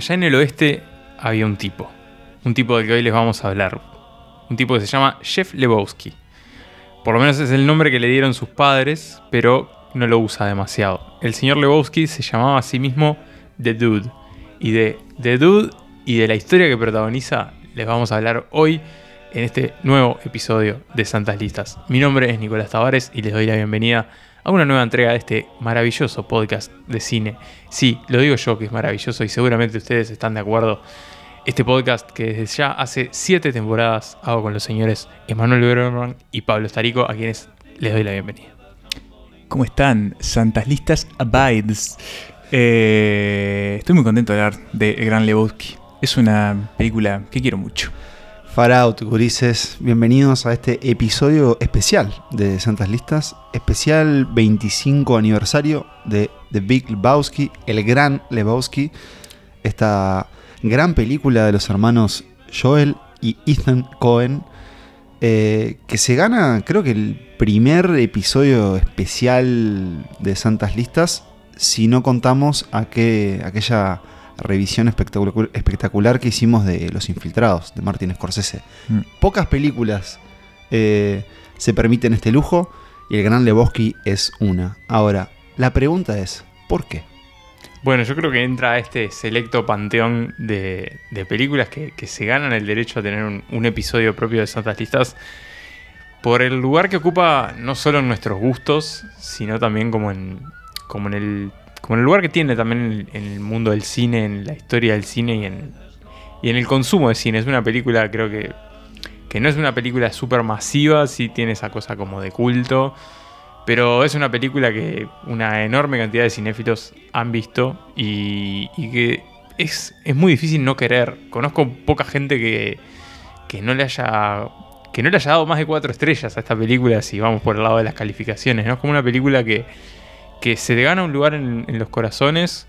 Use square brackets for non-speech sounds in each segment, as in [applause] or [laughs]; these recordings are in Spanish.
allá en el oeste había un tipo. Un tipo del que hoy les vamos a hablar. Un tipo que se llama Jeff Lebowski. Por lo menos es el nombre que le dieron sus padres, pero no lo usa demasiado. El señor Lebowski se llamaba a sí mismo The Dude. Y de The Dude y de la historia que protagoniza les vamos a hablar hoy en este nuevo episodio de Santas Listas. Mi nombre es Nicolás Tavares y les doy la bienvenida a una nueva entrega de este maravilloso podcast de cine. Sí, lo digo yo que es maravilloso y seguramente ustedes están de acuerdo. Este podcast que desde ya hace siete temporadas hago con los señores Emanuel Berman y Pablo Estarico, a quienes les doy la bienvenida. ¿Cómo están? Santas Listas Abides. Eh, estoy muy contento de hablar de Gran Lebowski. Es una película que quiero mucho. Far out, gurises. Bienvenidos a este episodio especial de Santas Listas. Especial 25 aniversario de The Big Lebowski, el gran Lebowski. Esta gran película de los hermanos Joel y Ethan Cohen. eh, que se gana, creo que el primer episodio especial de Santas Listas. Si no contamos a que, aquella revisión espectacular, espectacular que hicimos de Los Infiltrados, de Martin Scorsese. Mm. Pocas películas eh, se permiten este lujo y el Gran Lebowski es una. Ahora, la pregunta es, ¿por qué? Bueno, yo creo que entra a este selecto panteón de, de películas que, que se ganan el derecho a tener un, un episodio propio de Santas Listas por el lugar que ocupa no solo en nuestros gustos, sino también como en, como en, el, como en el lugar que tiene también en el, mundo del cine, en la historia del cine y en, el consumo de cine. Es una película, creo que, que no es una película súper masiva, sí tiene esa cosa como de culto. Pero es una película que una enorme cantidad de cinéfilos han visto y, que es, muy difícil no querer. Conozco poca gente que, que, no le haya, que no le haya dado más de cuatro estrellas a esta película si vamos por el lado de las calificaciones. Es como una película que, que se te gana un lugar en, en los corazones.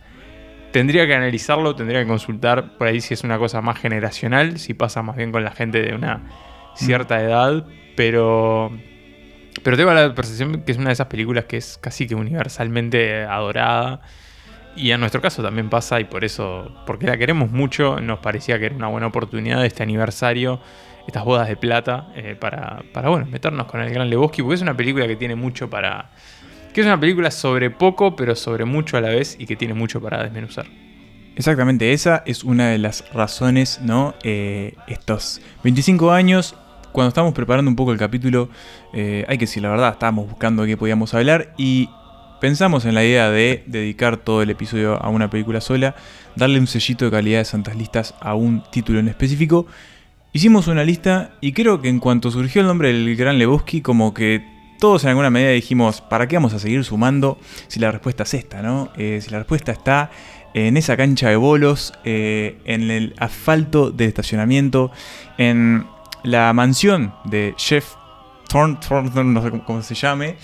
Tendría que analizarlo, tendría que consultar por ahí si es una cosa más generacional, si pasa más bien con la gente de una cierta edad, pero pero tengo la percepción que es una de esas películas que es casi que universalmente adorada. Y en nuestro caso también pasa, y por eso, porque la queremos mucho, nos parecía que era una buena oportunidad este aniversario, estas bodas de plata, eh, para, para, bueno, meternos con el Gran Lebowski, porque es una película que tiene mucho para. Que es una película sobre poco, pero sobre mucho a la vez, y que tiene mucho para desmenuzar. Exactamente, esa es una de las razones, ¿no? Eh, estos 25 años, cuando estábamos preparando un poco el capítulo, eh, hay que decir la verdad, estábamos buscando qué podíamos hablar y pensamos en la idea de dedicar todo el episodio a una película sola, darle un sellito de calidad de Santas Listas a un título en específico. Hicimos una lista y creo que en cuanto surgió el nombre del Gran Lebowski, como que todos en alguna medida dijimos, ¿para qué vamos a seguir sumando si la respuesta es esta, ¿no? Eh, si la respuesta está en esa cancha de bolos, eh, en el asfalto del estacionamiento, en la mansión de Jeff Thorn, Thornton, no sé cómo, se llame,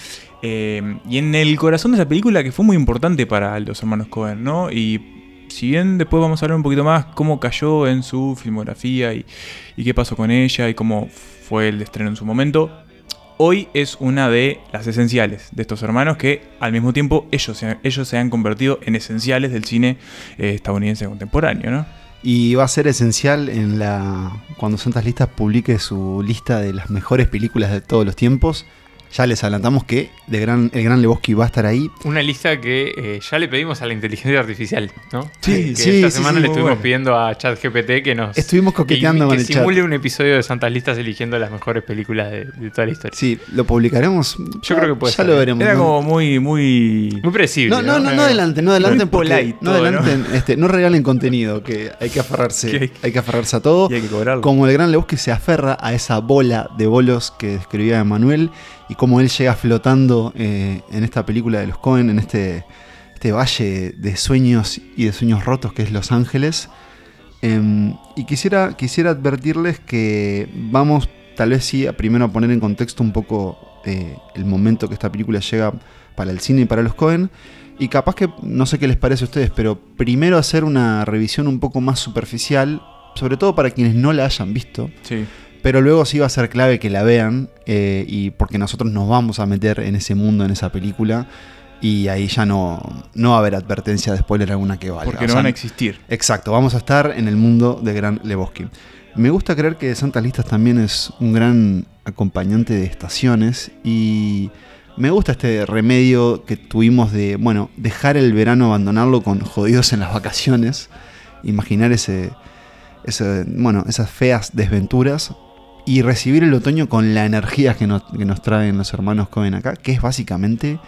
eh, y en el corazón de esa película que fue muy importante para los hermanos Cohen, ¿no? Y si bien después vamos a hablar un poquito más cómo cayó en su filmografía y qué pasó con ella y cómo fue el estreno en su momento, hoy es una de las esenciales de estos hermanos que al mismo tiempo ellos se, ellos se han convertido en esenciales del cine eh, estadounidense contemporáneo, ¿no? Y va a ser esencial en la cuando Santas Listas publique su lista de las mejores películas de todos los tiempos. Ya les adelantamos que de gran, el Gran Lebowski va a estar ahí. Una lista que eh, ya le pedimos a la inteligencia artificial, ¿no? Sí, que sí, esta sí, semana sí, le estuvimos bueno. pidiendo a ChatGPT que nos Estuvimos coqueteando que, con que el chat. simule un episodio de Santas Listas eligiendo las mejores películas de, de toda la historia. Sí, lo publicaremos. Yo creo que puede Ya ser. lo veremos. Era ¿no? como muy, muy... Muy predecible. No, no, no, no adelanten, no adelanten Muy porque polite no adelanten, este, no regalen contenido, que hay que aferrarse, [laughs] Que hay- hay que aferrarse a todo. Y hay que cobrarlo. Como el gran Lebowski se aferra a esa bola de bolos que describía Emanuel y cómo él llega flotando eh, en esta película de los Cohen, en este, este valle de sueños y de sueños rotos que es Los Ángeles. Em, y quisiera, quisiera advertirles que vamos tal vez sí primero a poner en contexto un poco eh, el momento que esta película llega para el cine y para los Cohen. Y capaz que, no sé qué les parece a ustedes, pero primero hacer una revisión un poco más superficial, sobre todo para quienes no la hayan visto. Sí. Pero luego sí va a ser clave que la vean, eh, y porque nosotros nos vamos a meter en ese mundo, en esa película. Y ahí ya no, no va a haber advertencia de spoiler alguna que valga. Porque O no sea, van a existir. Exacto, vamos a estar en el mundo de Gran Lebowski. Me gusta creer que Santas Listas también es un gran acompañante de estaciones y me gusta este remedio que tuvimos de, bueno, dejar el verano, abandonarlo con jodidos en las vacaciones, imaginar ese, ese, bueno, esas feas desventuras y recibir el otoño con la energía que nos, que nos traen los hermanos Cohen acá, que es básicamente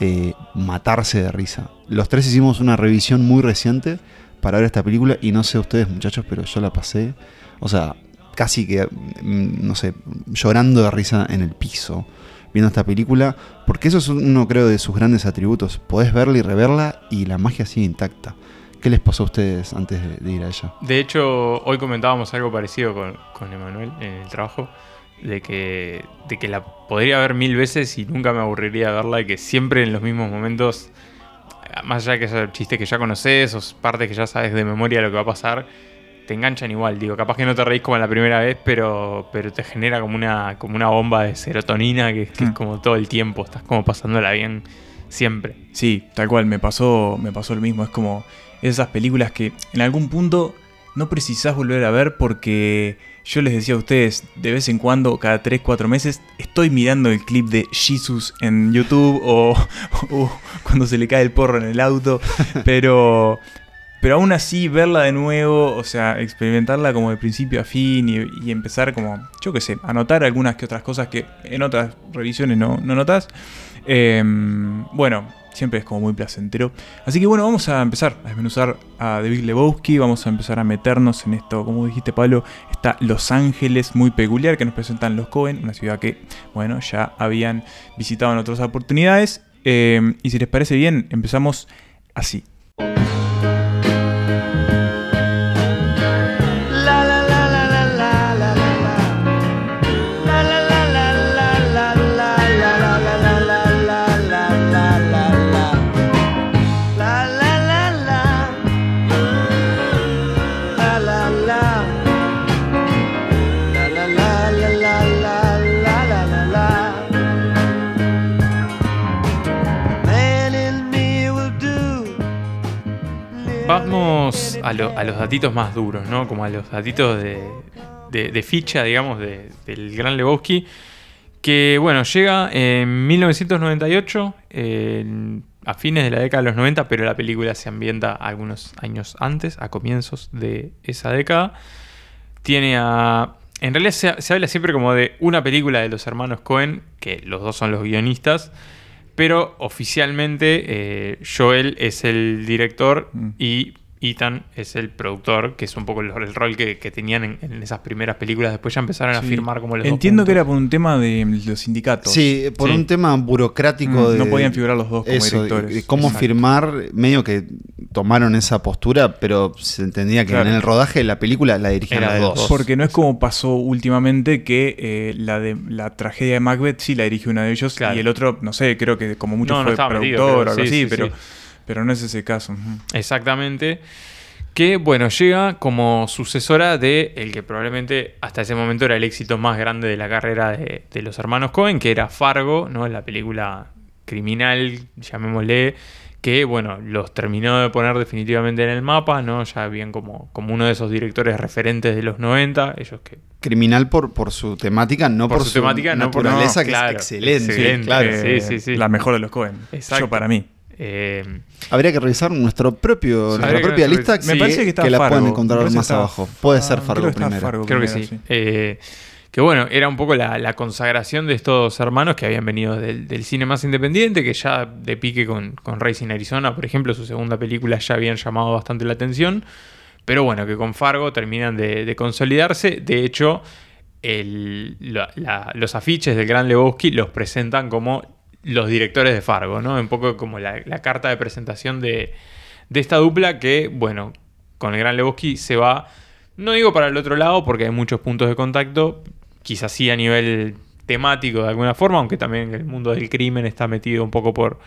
eh, matarse de risa. Los tres hicimos una revisión muy reciente para ver esta película y no sé ustedes muchachos, pero yo la pasé, o sea, casi que, mm, no sé, llorando de risa en el piso viendo esta película, porque eso es uno creo de sus grandes atributos. Podés verla y reverla y la magia sigue intacta. ¿Qué les pasó a ustedes antes de, de ir a ella? De hecho, hoy comentábamos algo parecido con, con Emanuel en el trabajo, de que, de que la podría ver mil veces y nunca me aburriría verla, y que siempre en los mismos momentos, más allá de que esos chistes que ya conoces, o partes que ya sabes de memoria lo que va a pasar, te enganchan igual. Digo, capaz que no te reís como la primera vez, pero, pero te genera como una, como una bomba de serotonina que, que es Mm. como todo el tiempo, estás como pasándola bien siempre. Sí, tal cual, me pasó, me pasó lo mismo. Es como esas películas que en algún punto no precisás volver a ver porque yo les decía a ustedes, de vez en cuando, cada 3, 4 meses, estoy mirando el clip de Jesus en YouTube o, [laughs] o cuando se le cae el porro en el auto, [laughs] pero... Pero aún así, verla de nuevo, o sea, experimentarla como de principio a fin y, y empezar como, yo qué sé, a notar algunas que otras cosas que en otras revisiones no, no notas. Eh, bueno, siempre es como muy placentero. Así que bueno, vamos a empezar a desmenuzar a Big Lebowski, vamos a empezar a meternos en esto, como dijiste Pablo, está Los Ángeles, muy peculiar, que nos presentan los Cohen, una ciudad que, bueno, ya habían visitado en otras oportunidades. Eh, y si les parece bien, empezamos así. A, lo- a los datitos más duros, ¿no? Como a los datitos de, de- de ficha, digamos, de- del Gran Lebowski. Que, bueno, llega en 1998, en- a fines de la década de los 90, pero la película se ambienta algunos años antes, a comienzos de esa década. Tiene a... En realidad se, se habla siempre como de una película de los hermanos Cohen, que los dos son los guionistas, pero oficialmente eh, Joel es el director Mm. y Ethan es el productor, que es un poco el, el rol que, que tenían en, en esas primeras películas. Después ya empezaron a firmar como los dos Entiendo que era por un tema de los sindicatos. Sí, por Sí. un tema burocrático Mm, de... no podían figurar los dos como eso, directores. de cómo Exacto. firmar, medio que tomaron esa postura, pero se entendía que Claro. en el rodaje de la película la dirigían Era los dos. Porque no es como pasó últimamente que eh, la de la tragedia de Macbeth sí la dirige uno de ellos Claro. y el otro, no sé, creo que como mucho No, fue productor metido, o algo Sí, así, sí, pero, sí. Pero no es ese caso. Exactamente. Que, bueno, llega como sucesora de el que probablemente hasta ese momento era el éxito más grande de la carrera de, de los hermanos Cohen, que era Fargo, ¿no? La película criminal, llamémosle, que, bueno, los terminó de poner definitivamente en el mapa, ¿no? Ya habían como, como uno de esos directores referentes de los 90, ellos que Criminal por, por su temática, no por, Por su temática, no por- naturaleza, no, que claro, es excelente. excelente. claro. Sí, sí, sí. La mejor de los Cohen. Exacto. Yo para mí. Eh, Habría que revisar nuestro propio, Sí. nuestra que propia lista Me parece que está la Fargo. pueden encontrar que más está- abajo. Puede Ah, ser creo Fargo que está primero. Fargo Creo que sí. Eh, que bueno, era un poco la, la consagración de estos hermanos que habían venido del, del cine más independiente, que ya de pique con, con Racing Arizona, por ejemplo, su segunda película ya habían llamado bastante la atención. Pero bueno, que con Fargo terminan de, de consolidarse. De hecho, el- la- la- los afiches del Gran Lebowski los presentan como los directores de Fargo, ¿no? Un poco como la, la carta de presentación de, de esta dupla que, bueno, con el Gran Lebowski se va, no digo para el otro lado porque hay muchos puntos de contacto, quizás sí a nivel temático de alguna forma, aunque también el mundo del crimen está metido un poco por,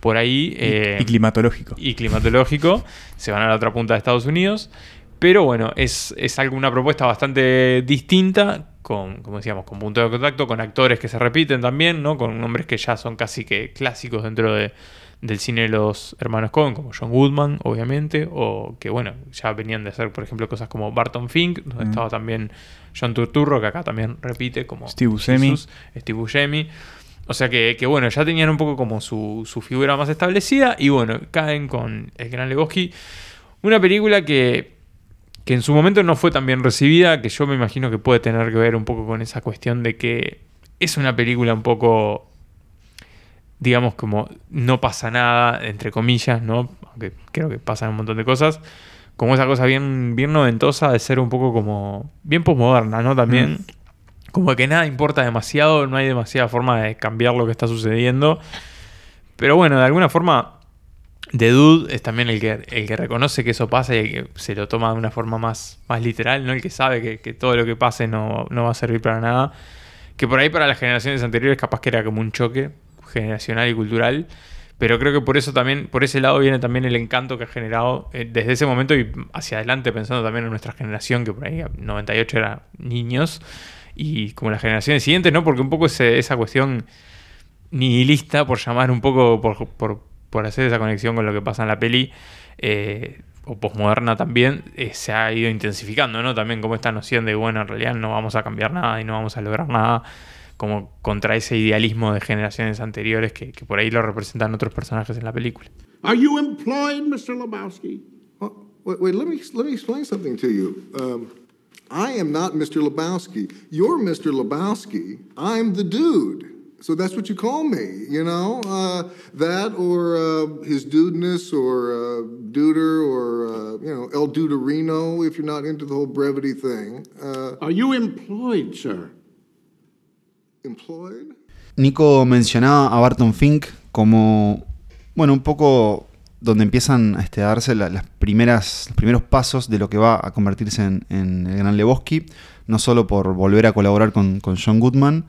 por ahí. eh, y climatológico. y climatológico. Se van a la otra punta de Estados Unidos. Pero bueno, es, es algo- una propuesta bastante distinta, con, como decíamos, con punto de contacto, con actores que se repiten también, ¿no? Con nombres que ya son casi que clásicos dentro de, del cine de los hermanos Cohen, como John Goodman, obviamente, o que, bueno, ya venían de hacer, por ejemplo, cosas como Barton Fink, donde Mm. estaba también John Turturro, que acá también repite, como Steve Buscemi. Steve Buscemi. O sea que, que, bueno, ya tenían un poco como su, su figura más establecida y bueno, caen con El Gran Lebowski. Una película que, que en su momento no fue tan bien recibida, que yo me imagino que puede tener que ver un poco con esa cuestión de que es una película un poco, digamos, como no pasa nada, entre comillas, ¿no? Aunque creo que pasan un montón de cosas. Como esa cosa bien, bien noventosa de ser un poco como bien posmoderna, ¿no? También. Como que nada importa demasiado, no hay demasiada forma de cambiar lo que está sucediendo. Pero bueno, de alguna forma, The Dude es también el que, el que reconoce que eso pasa y el que se lo toma de una forma más, más literal, ¿no? El que sabe que, que todo lo que pase no, no va a servir para nada. Que por ahí para las generaciones anteriores capaz que era como un choque generacional y cultural. Pero creo que por eso también, por ese lado viene también el encanto que ha generado eh, desde ese momento y hacia adelante, pensando también en nuestra generación, que por ahí 98 era niños, y como las generaciones siguientes, ¿no? Porque un poco esa cuestión nihilista, por llamar un poco, por, por hacer esa conexión con lo que pasa en la peli, eh, o posmoderna también, eh, se ha ido intensificando, ¿no? También como esta noción de, bueno, en realidad no vamos a cambiar nada y no vamos a lograr nada, como contra ese idealismo de generaciones anteriores que, que por ahí lo representan otros personajes en la película. Are you employed, Mr. Lebowski? Well, wait, wait, let me let me explain something to you. Um, I am not Mr. Lebowski. You're Mr. Lebowski. I'm the dude. So that's what you call me, you know? Uh, that or uh, his dudeness or uh, duder or, uh, you know, El Duderino if you're not into the whole brevity thing. Uh, Are you employed, sir? employed? Nico mencionaba a Barton Fink como, bueno, un poco donde empiezan este, a darse la- las primeras, los primeros pasos de lo que va a convertirse en, en el Gran Lebowski, no solo por volver a colaborar con, con John Goodman,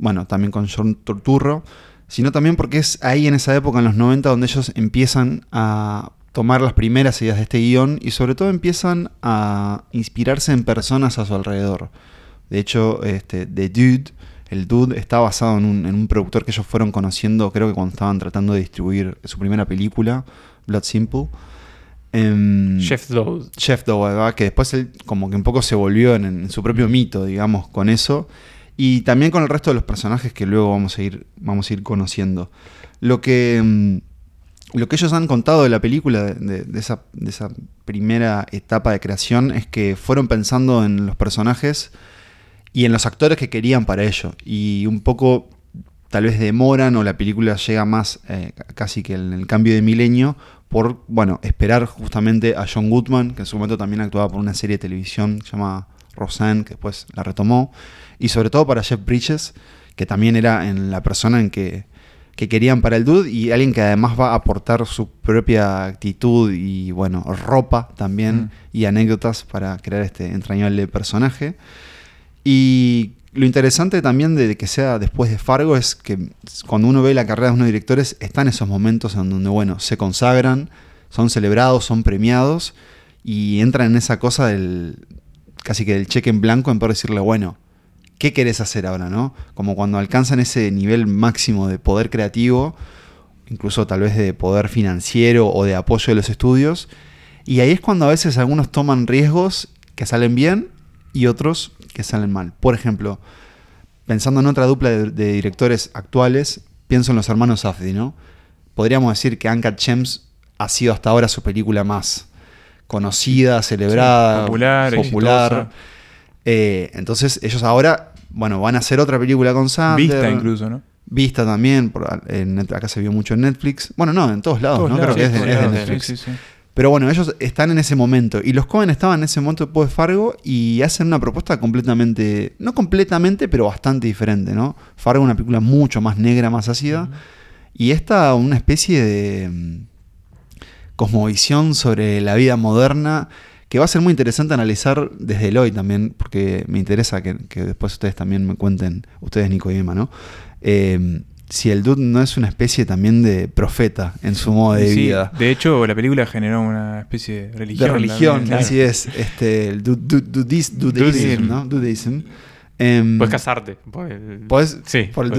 bueno, también con John Turturro, sino también porque es ahí en esa época, en los 90, donde ellos empiezan a tomar las primeras ideas de este guion y sobre todo empiezan a inspirarse en personas a su alrededor. De hecho, este, The Dude, el Dude, está basado en un, en un productor que ellos fueron conociendo, creo que cuando estaban tratando de distribuir su primera película, Blood Simple. Em, Jeff Lowe. Jeff que después él como que un poco se volvió en, en su propio mito, digamos, con eso. Y también con el resto de los personajes que luego vamos a ir, vamos a ir conociendo. Lo que, mm, lo que ellos han contado de la película, de, esa, de esa primera etapa de creación, es que fueron pensando en los personajes y en los actores que querían para ello. Y un poco tal vez demoran o la película llega más eh, casi que en el cambio de milenio por, bueno, esperar justamente a John Goodman, que en su momento también actuaba por una serie de televisión que se llama Roseanne, que después la retomó, y sobre todo para Jeff Bridges, que también era en la persona en que, que querían para el dude y alguien que además va a aportar su propia actitud y, bueno, ropa también Mm. y anécdotas para crear este entrañable personaje. Y lo interesante también de que sea después de Fargo es que cuando uno ve la carrera de unos directores, están esos momentos en donde, bueno, se consagran, son celebrados, son premiados y entran en esa cosa del casi que del cheque en blanco en poder decirle, bueno, ¿qué querés hacer ahora, no? Como cuando alcanzan ese nivel máximo de poder creativo, incluso tal vez de poder financiero o de apoyo de los estudios, y ahí es cuando a veces algunos toman riesgos que salen bien y otros que salen mal. Por ejemplo, pensando en otra dupla de, de directores actuales, pienso en los hermanos Safdie, ¿no? Podríamos decir que Uncut Gems ha sido hasta ahora su película más conocida, celebrada, Sí, popular, popular. Eh, entonces ellos ahora, bueno, van a hacer otra película con Sandler. Vista incluso, ¿no? Vista también, por- en acá se vio mucho en Netflix. Bueno, no, en todos lados, Todos ¿no? lados, Creo que es de, es Netflix. sí, sí, sí. Pero bueno, ellos están en ese momento. Y los Cohen estaban en ese momento después de Fargo y hacen una propuesta completamente, no completamente, pero bastante diferente, ¿no? Fargo una película mucho más negra, más ácida. Y esta una especie de mm, cosmovisión sobre la vida moderna que va a ser muy interesante analizar desde el hoy también, porque me interesa que, que después ustedes también me cuenten, ustedes Nico y Emma, ¿no? Eh, si el dude no es una especie también de profeta en su modo de Sí, vida. De hecho, la película generó una especie de religión. De religión, también, así es. Este, el du- du- dudis- Dudeism. ¿no? Dudeism. Em, Puedes casarte. por el- podés- Sí. por el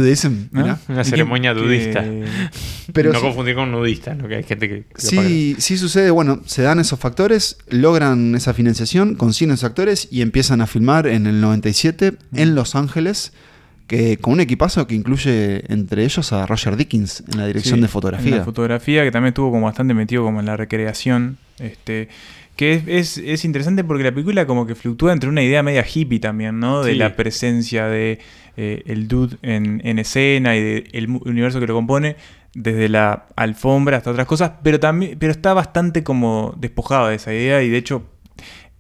¿no? mirá. Una ¿Y qué- ceremonia qué- dudista. [laughs] Pero no sí- confundir con nudista, ¿no? Que hay gente que. que. Sí, sí sucede, bueno, se dan esos factores, logran esa financiación, consiguen esos actores y empiezan a filmar en el 97 en Los Ángeles, que, con un equipazo que incluye entre ellos a Roger Dickens en la dirección Sí, de en fotografía. La fotografía, que también estuvo como bastante metido como en la recreación. Este, que es, es- es interesante porque la película como que fluctúa entre una idea media hippie también, ¿no? De Sí. la presencia de eh, el dude en, en escena y del universo que lo compone, desde la alfombra hasta otras cosas, pero también, pero está bastante como despojado de esa idea y de hecho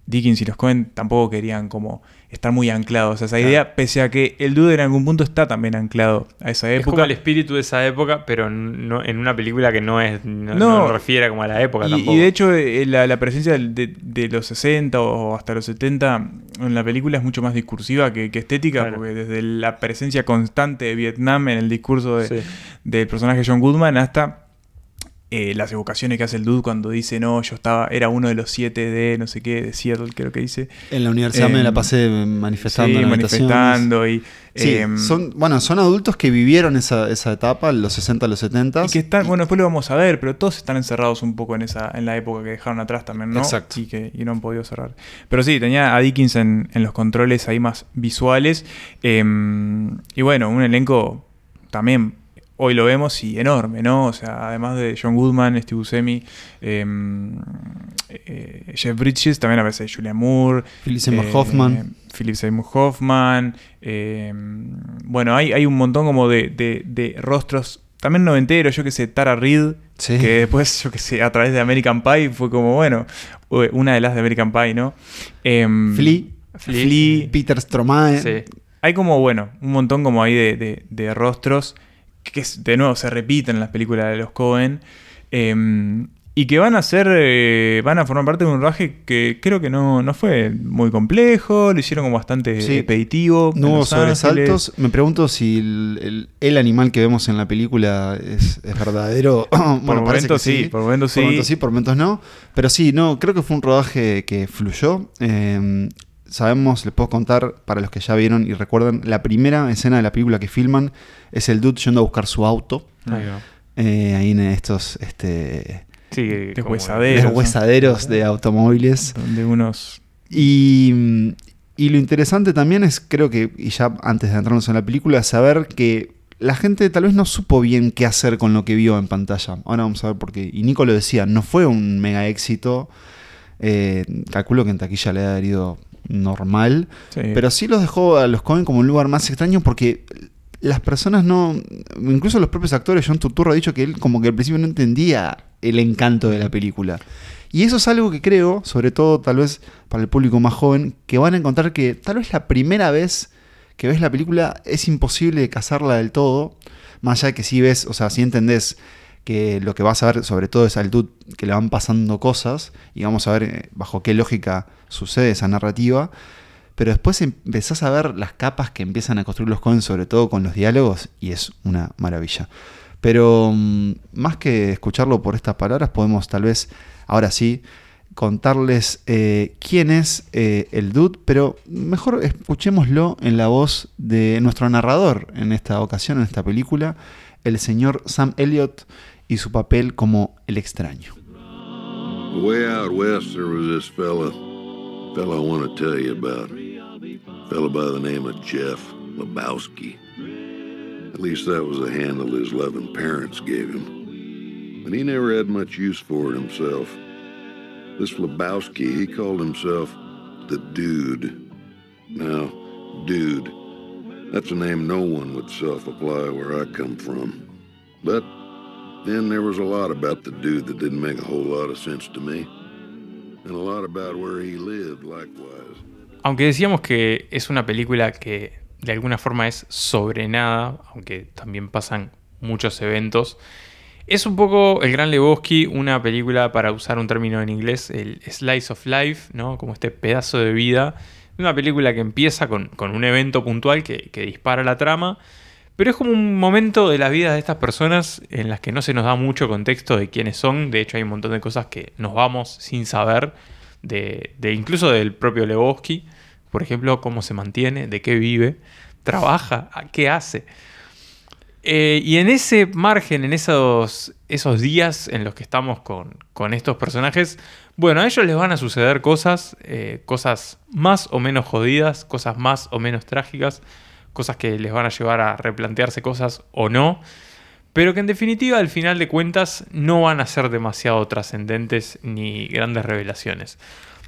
Dickens y los Cohen tampoco querían como estar muy anclados a esa idea, pese a que el dude en algún punto está también anclado a esa Es como época. el espíritu de esa época, pero no, en una película que no es no, No. no refiere como a la época Y, tampoco. y de hecho, eh, la, la presencia de, de los 60 o hasta los 70 en la película es mucho más discursiva que, que estética, Claro. porque desde la presencia constante de Vietnam en el discurso de- Sí. del personaje John Goodman hasta eh, las evocaciones que hace el dude cuando dice, no, yo estaba, era uno de los siete de no sé qué, de Seattle, creo que dice. En la universidad me Em, la pasé manifestando. Sí, manifestando y... Sí, em, son, bueno, son adultos que vivieron esa, esa etapa, los 60, los 70. Y que están, bueno, después lo vamos a ver, pero todos están encerrados un poco en esa, en la época que dejaron atrás también, ¿no? Exacto. Y que y no han podido cerrar. Pero sí, tenía a Dickens en, en los controles ahí más visuales. eh, y bueno, un elenco también, hoy lo vemos, y enorme, ¿no? O sea, además de John Goodman, Steve Buscemi, eh, eh, Jeff Bridges, también aparece Julia Moore. Philip Seymour eh, Hoffman. Philip Seymour Hoffman. eh, bueno, hay, hay un montón como de, de- de rostros. También noventeros, yo que sé, Tara Reid, Sí. que después, yo que sé, a través de American Pie fue como, bueno, eh, una de las de American Pie, ¿no? Em, Flea. Flea. Flea. Peter Stromae. Sí. Hay como, bueno, un montón como ahí de, de- de rostros que de nuevo se repiten en las películas de los Cohen. em, y que van a ser, eh, van a formar parte de un rodaje que creo que no, no fue muy complejo, lo hicieron como bastante Sí. expeditivo. No hubo Los Ángeles. sobresaltos. Me pregunto si el, el- el animal que vemos en la película es, es verdadero. [clears throat] bueno, Por momentos sí, por momentos Por sí. momentos sí, por momentos no. Pero sí, no, creo que fue un rodaje que fluyó. Eh, sabemos, les puedo contar, para los que ya vieron y recuerdan, la primera escena de la película que filman es el dude yendo a buscar su auto. Ahí va. eh, ahí en estos este, Sí, Deshuesaderos. deshuesaderos de automóviles. Donde unos... Y, y lo interesante también es, creo que, y ya antes de entrarnos en la película, saber que la gente tal vez no supo bien qué hacer con lo que vio en pantalla. Ahora vamos a ver por qué. Y Nico lo decía, no fue un mega éxito. Eh, calculo que en taquilla le ha ido normal. sí. Pero sí los dejó a los Cohen como un lugar más extraño porque las personas no. Incluso los propios actores, John Turturro ha dicho que él, como que al principio no entendía el encanto de la película. Y eso es algo que creo, sobre todo tal vez para el público más joven, que van a encontrar que tal vez la primera vez que ves la película es imposible cazarla del todo. Más allá de que sí ves, o sea, sí entendés que lo que vas a ver sobre todo es al dude que le van pasando cosas y vamos a ver eh, bajo qué lógica sucede esa narrativa. Pero después empezás a ver las capas que empiezan a construir los Cohen, sobre todo con los diálogos, y es una maravilla. Pero mm, más que escucharlo por estas palabras, podemos tal vez, ahora sí, contarles eh, quién es eh, el dude, pero mejor escuchémoslo en la voz de nuestro narrador en esta ocasión, en esta película, el señor Sam Elliott y su papel como el extraño. Way out west, there was this fella, fella I want to tell you about. Fella by the name of Jeff Lebowski. At least that was the handle his loving parents gave him. But he never had much use for it himself. This Lebowski, he called himself the Dude. Now, Dude, that's a name no one would self-apply where I come from. But then there was a lot about the dude that didn't make a whole lot of sense to me. And a lot about where he lived, likewise. Aunque decíamos que es una película que de alguna forma es sobre nada, aunque también pasan muchos eventos, es un poco El Gran Lebowski, una película, para usar un término en inglés, el slice of life, ¿no? Como este pedazo de vida. Una película que empieza con, con un evento puntual que dispara la trama, pero es como un momento de la vida de estas personas en las que no se nos da mucho contexto de quiénes son. De hecho, hay un montón de cosas que nos vamos sin saber, de, incluso del propio Lebowski, por ejemplo, cómo se mantiene, de qué vive, trabaja, qué hace. Eh, y en ese margen, en esos, esos días en los que estamos con, con estos personajes, bueno, a ellos les van a suceder cosas, eh, cosas más o menos jodidas, cosas más o menos trágicas, cosas que les van a llevar a replantearse cosas o no, pero que en definitiva al final de cuentas no van a ser demasiado trascendentes ni grandes revelaciones.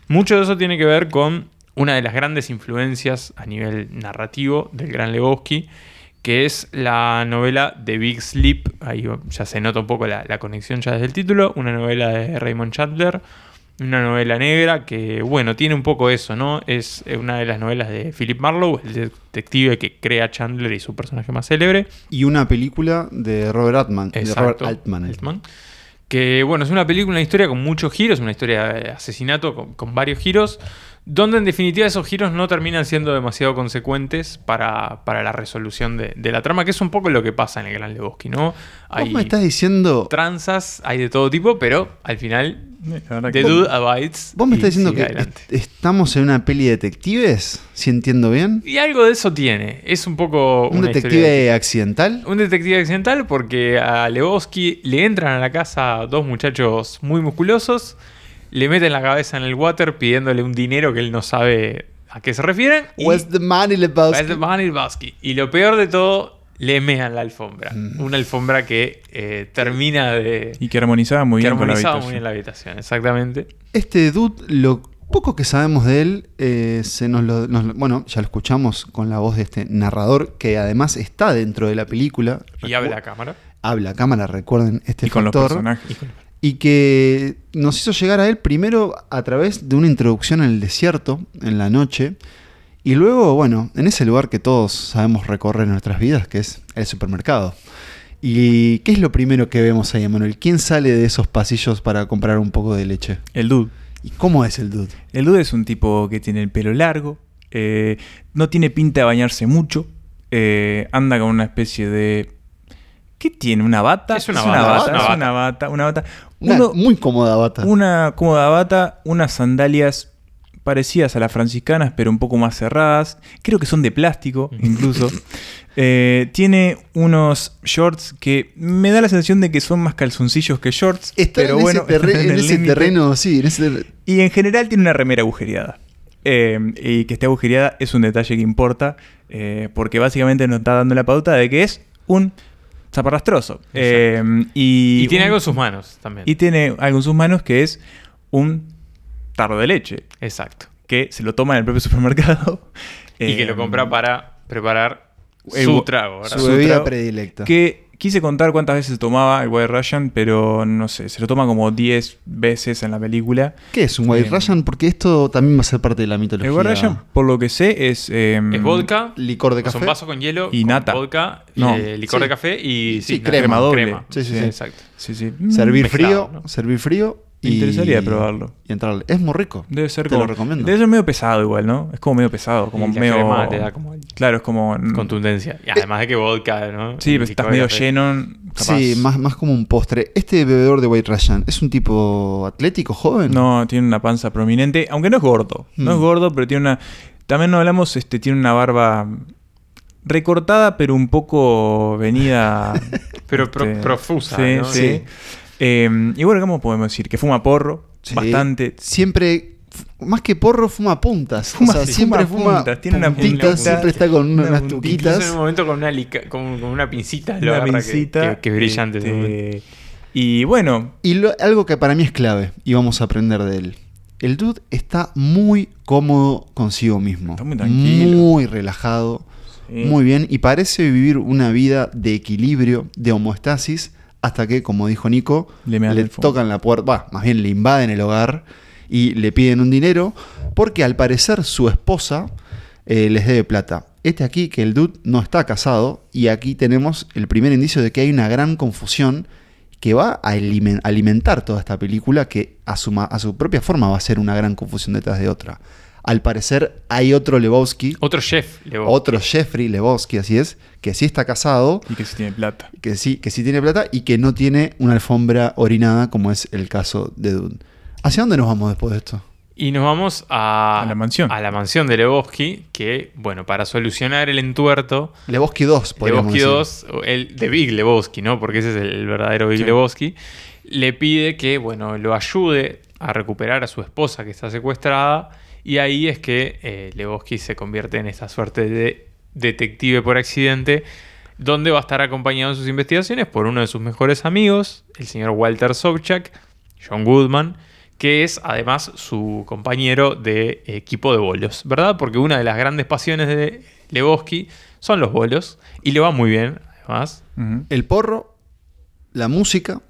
Mucho de eso tiene que ver con una de las grandes influencias a nivel narrativo del gran Lebowski, que es la novela The Big Sleep, ahí ya se nota un poco la, la conexión ya desde el título, una novela de Raymond Chandler, una novela negra que, bueno, tiene un poco eso, ¿no? Es eh, una de las novelas de Philip Marlowe, el detective que crea Chandler y su personaje más célebre. Y una película de Robert Altman. De Robert Altman. Altman. Que bueno, es una película, una historia con muchos giros, una historia de asesinato con, con varios giros, donde en definitiva esos giros no terminan siendo demasiado consecuentes para, para la resolución de, de la trama, que es un poco lo que pasa en el Gran Lebowski, ¿no? Vos Hay me estás diciendo. tranzas, hay de todo tipo, pero al final The que- Dude abides. Vos me estás diciendo que est- estamos en una peli de detectives, si entiendo bien. Y algo de eso tiene. Es un poco Un una detective de- accidental. Un detective accidental porque a Lebowski le entran a la casa dos muchachos muy musculosos, le meten la cabeza en el water pidiéndole un dinero que él no sabe a qué se refieren. Where's the money, Lebowski? Where's the money, Lebowski? Y lo peor de todo, le mean la alfombra. Mm. Una alfombra que eh, termina de... Y que armonizaba muy que bien con la armonizaba habitación. muy bien la habitación, exactamente. Este dude, lo poco que sabemos de él, eh, se nos lo, nos- bueno, ya lo escuchamos con la voz de este narrador que además está dentro de la película. Y abre la cámara. Habla a cámara, recuerden este Y con los personajes. Y que nos hizo llegar a él primero a través de una introducción en el desierto, en la noche, y luego, bueno, en ese lugar que todos sabemos recorrer en nuestras vidas, que es el supermercado. ¿Y qué es lo primero que vemos ahí, Manuel? ¿Quién sale de esos pasillos para comprar un poco de leche? El dude. ¿Y cómo es el dude? El dude es un tipo que tiene el pelo largo, eh, no tiene pinta de bañarse mucho, eh, anda con una especie de... ¿Qué tiene? ¿Una bata? Es una una bata, bata, es una es bata. una bata, una bata. Una Uno- muy cómoda bata. una cómoda bata, unas sandalias parecidas a las franciscanas, pero un poco más cerradas. Creo que son de plástico, [laughs] incluso. Eh, tiene unos shorts que me da la sensación de que son más calzoncillos que shorts. Está pero [laughs] en bueno, ese, en ese terreno, sí, en ese... Y en general tiene una remera agujereada. Eh, y que esté agujereada es un detalle que importa, eh, porque básicamente nos está dando la pauta de que es un zaparrastroso. Eh, y, Y, tiene un- algo en sus manos también. y tiene algo en sus manos que es un tarro de leche, Exacto. que se lo toma en el propio supermercado. [laughs] Y que Eh, lo compra para preparar el su trago, ¿verdad? Su Su bebida trago, predilecta. Que quise contar cuántas veces tomaba el White Russian, pero no sé, se lo toma como 10 veces en la película. ¿Qué es un White Eh, Russian? Porque esto también va a ser parte de la mitología. El White Russian, por lo que sé, es... eh, Es vodka, Licor de café. un vaso con hielo, Y con nata. vodka, No. eh, licor Sí. de café y Sí, nata. crema doble. Sí, sí, sí. Exacto. Sí, sí. Servir mezclado, frío, ¿no? servir frío. Me interesaría probarlo. Y entrarle. Es muy rico. Debe ser Te como... lo recomiendo. Debe ser medio pesado igual, ¿no? Es como medio pesado, como Y la medio... crema le da como Claro, es como... contundencia. Y además de que vodka, ¿no? Sí, pero estás medio lleno. capaz. Sí, más, más como un postre. Este bebedor de White Russian, ¿es un tipo atlético, joven? No, tiene una panza prominente, aunque no es gordo. No Mm. es gordo, pero tiene una. También no hablamos, este, tiene una barba recortada, pero un poco venida. [laughs] Pero pro- este, profusa, Sí, ¿no? sí. Sí. Eh, y bueno, ¿cómo podemos decir? Que fuma porro, Sí. bastante. Siempre, más que porro, fuma puntas. Fuma- o sea, sí, siempre fuma fuma puntas, tiene una puntitas, puntita, siempre está con una- una unas. Incluso en tuquitas. un momento con una, lica- con, con una pincita lo Una que- pincita. que, que brillante. este, y bueno, Y lo- algo que para mí es clave, y vamos a aprender de él. El dude está muy cómodo consigo mismo. Está muy tranquilo. Muy relajado. Sí. Muy bien. Y parece vivir una vida de equilibrio, de homoestasis, hasta que, como dijo Nico, Le tocan la puerta. Va, más bien le invaden el hogar y le piden un dinero. Porque al parecer su esposa eh, les debe plata. Este aquí que el dude no está casado. Y aquí tenemos el primer indicio de que hay una gran confusión que va a alimen- alimentar toda esta película, que a su, a su propia forma va a ser una gran confusión detrás de otra. Al parecer hay otro Lebowski, Otro chef, Leo. otro Jeffrey Lebowski, así es, que sí está casado, y que sí tiene plata. que sí, que sí tiene plata y que no tiene una alfombra orinada como es el caso de Dune. ¿Hacia dónde nos vamos después de esto? Y nos vamos a, A la mansión. A la mansión de Lebowski, que, bueno, para solucionar el entuerto, Lebowski 2, podríamos Lebowski decir. 2, el de Big Lebowski, ¿no? Porque ese es el verdadero Big Sí. Lebowski, le pide que, bueno, lo ayude a recuperar a su esposa que está secuestrada. Y ahí es que eh, Lebowski se convierte en esta suerte de detective por accidente, donde va a estar acompañado en sus investigaciones por uno de sus mejores amigos, el señor Walter Sobchak, John Goodman, que es además su compañero de equipo de bolos, ¿verdad? Porque una de las grandes pasiones de Lebowski son los bolos y le va muy bien, además. El porro, la música,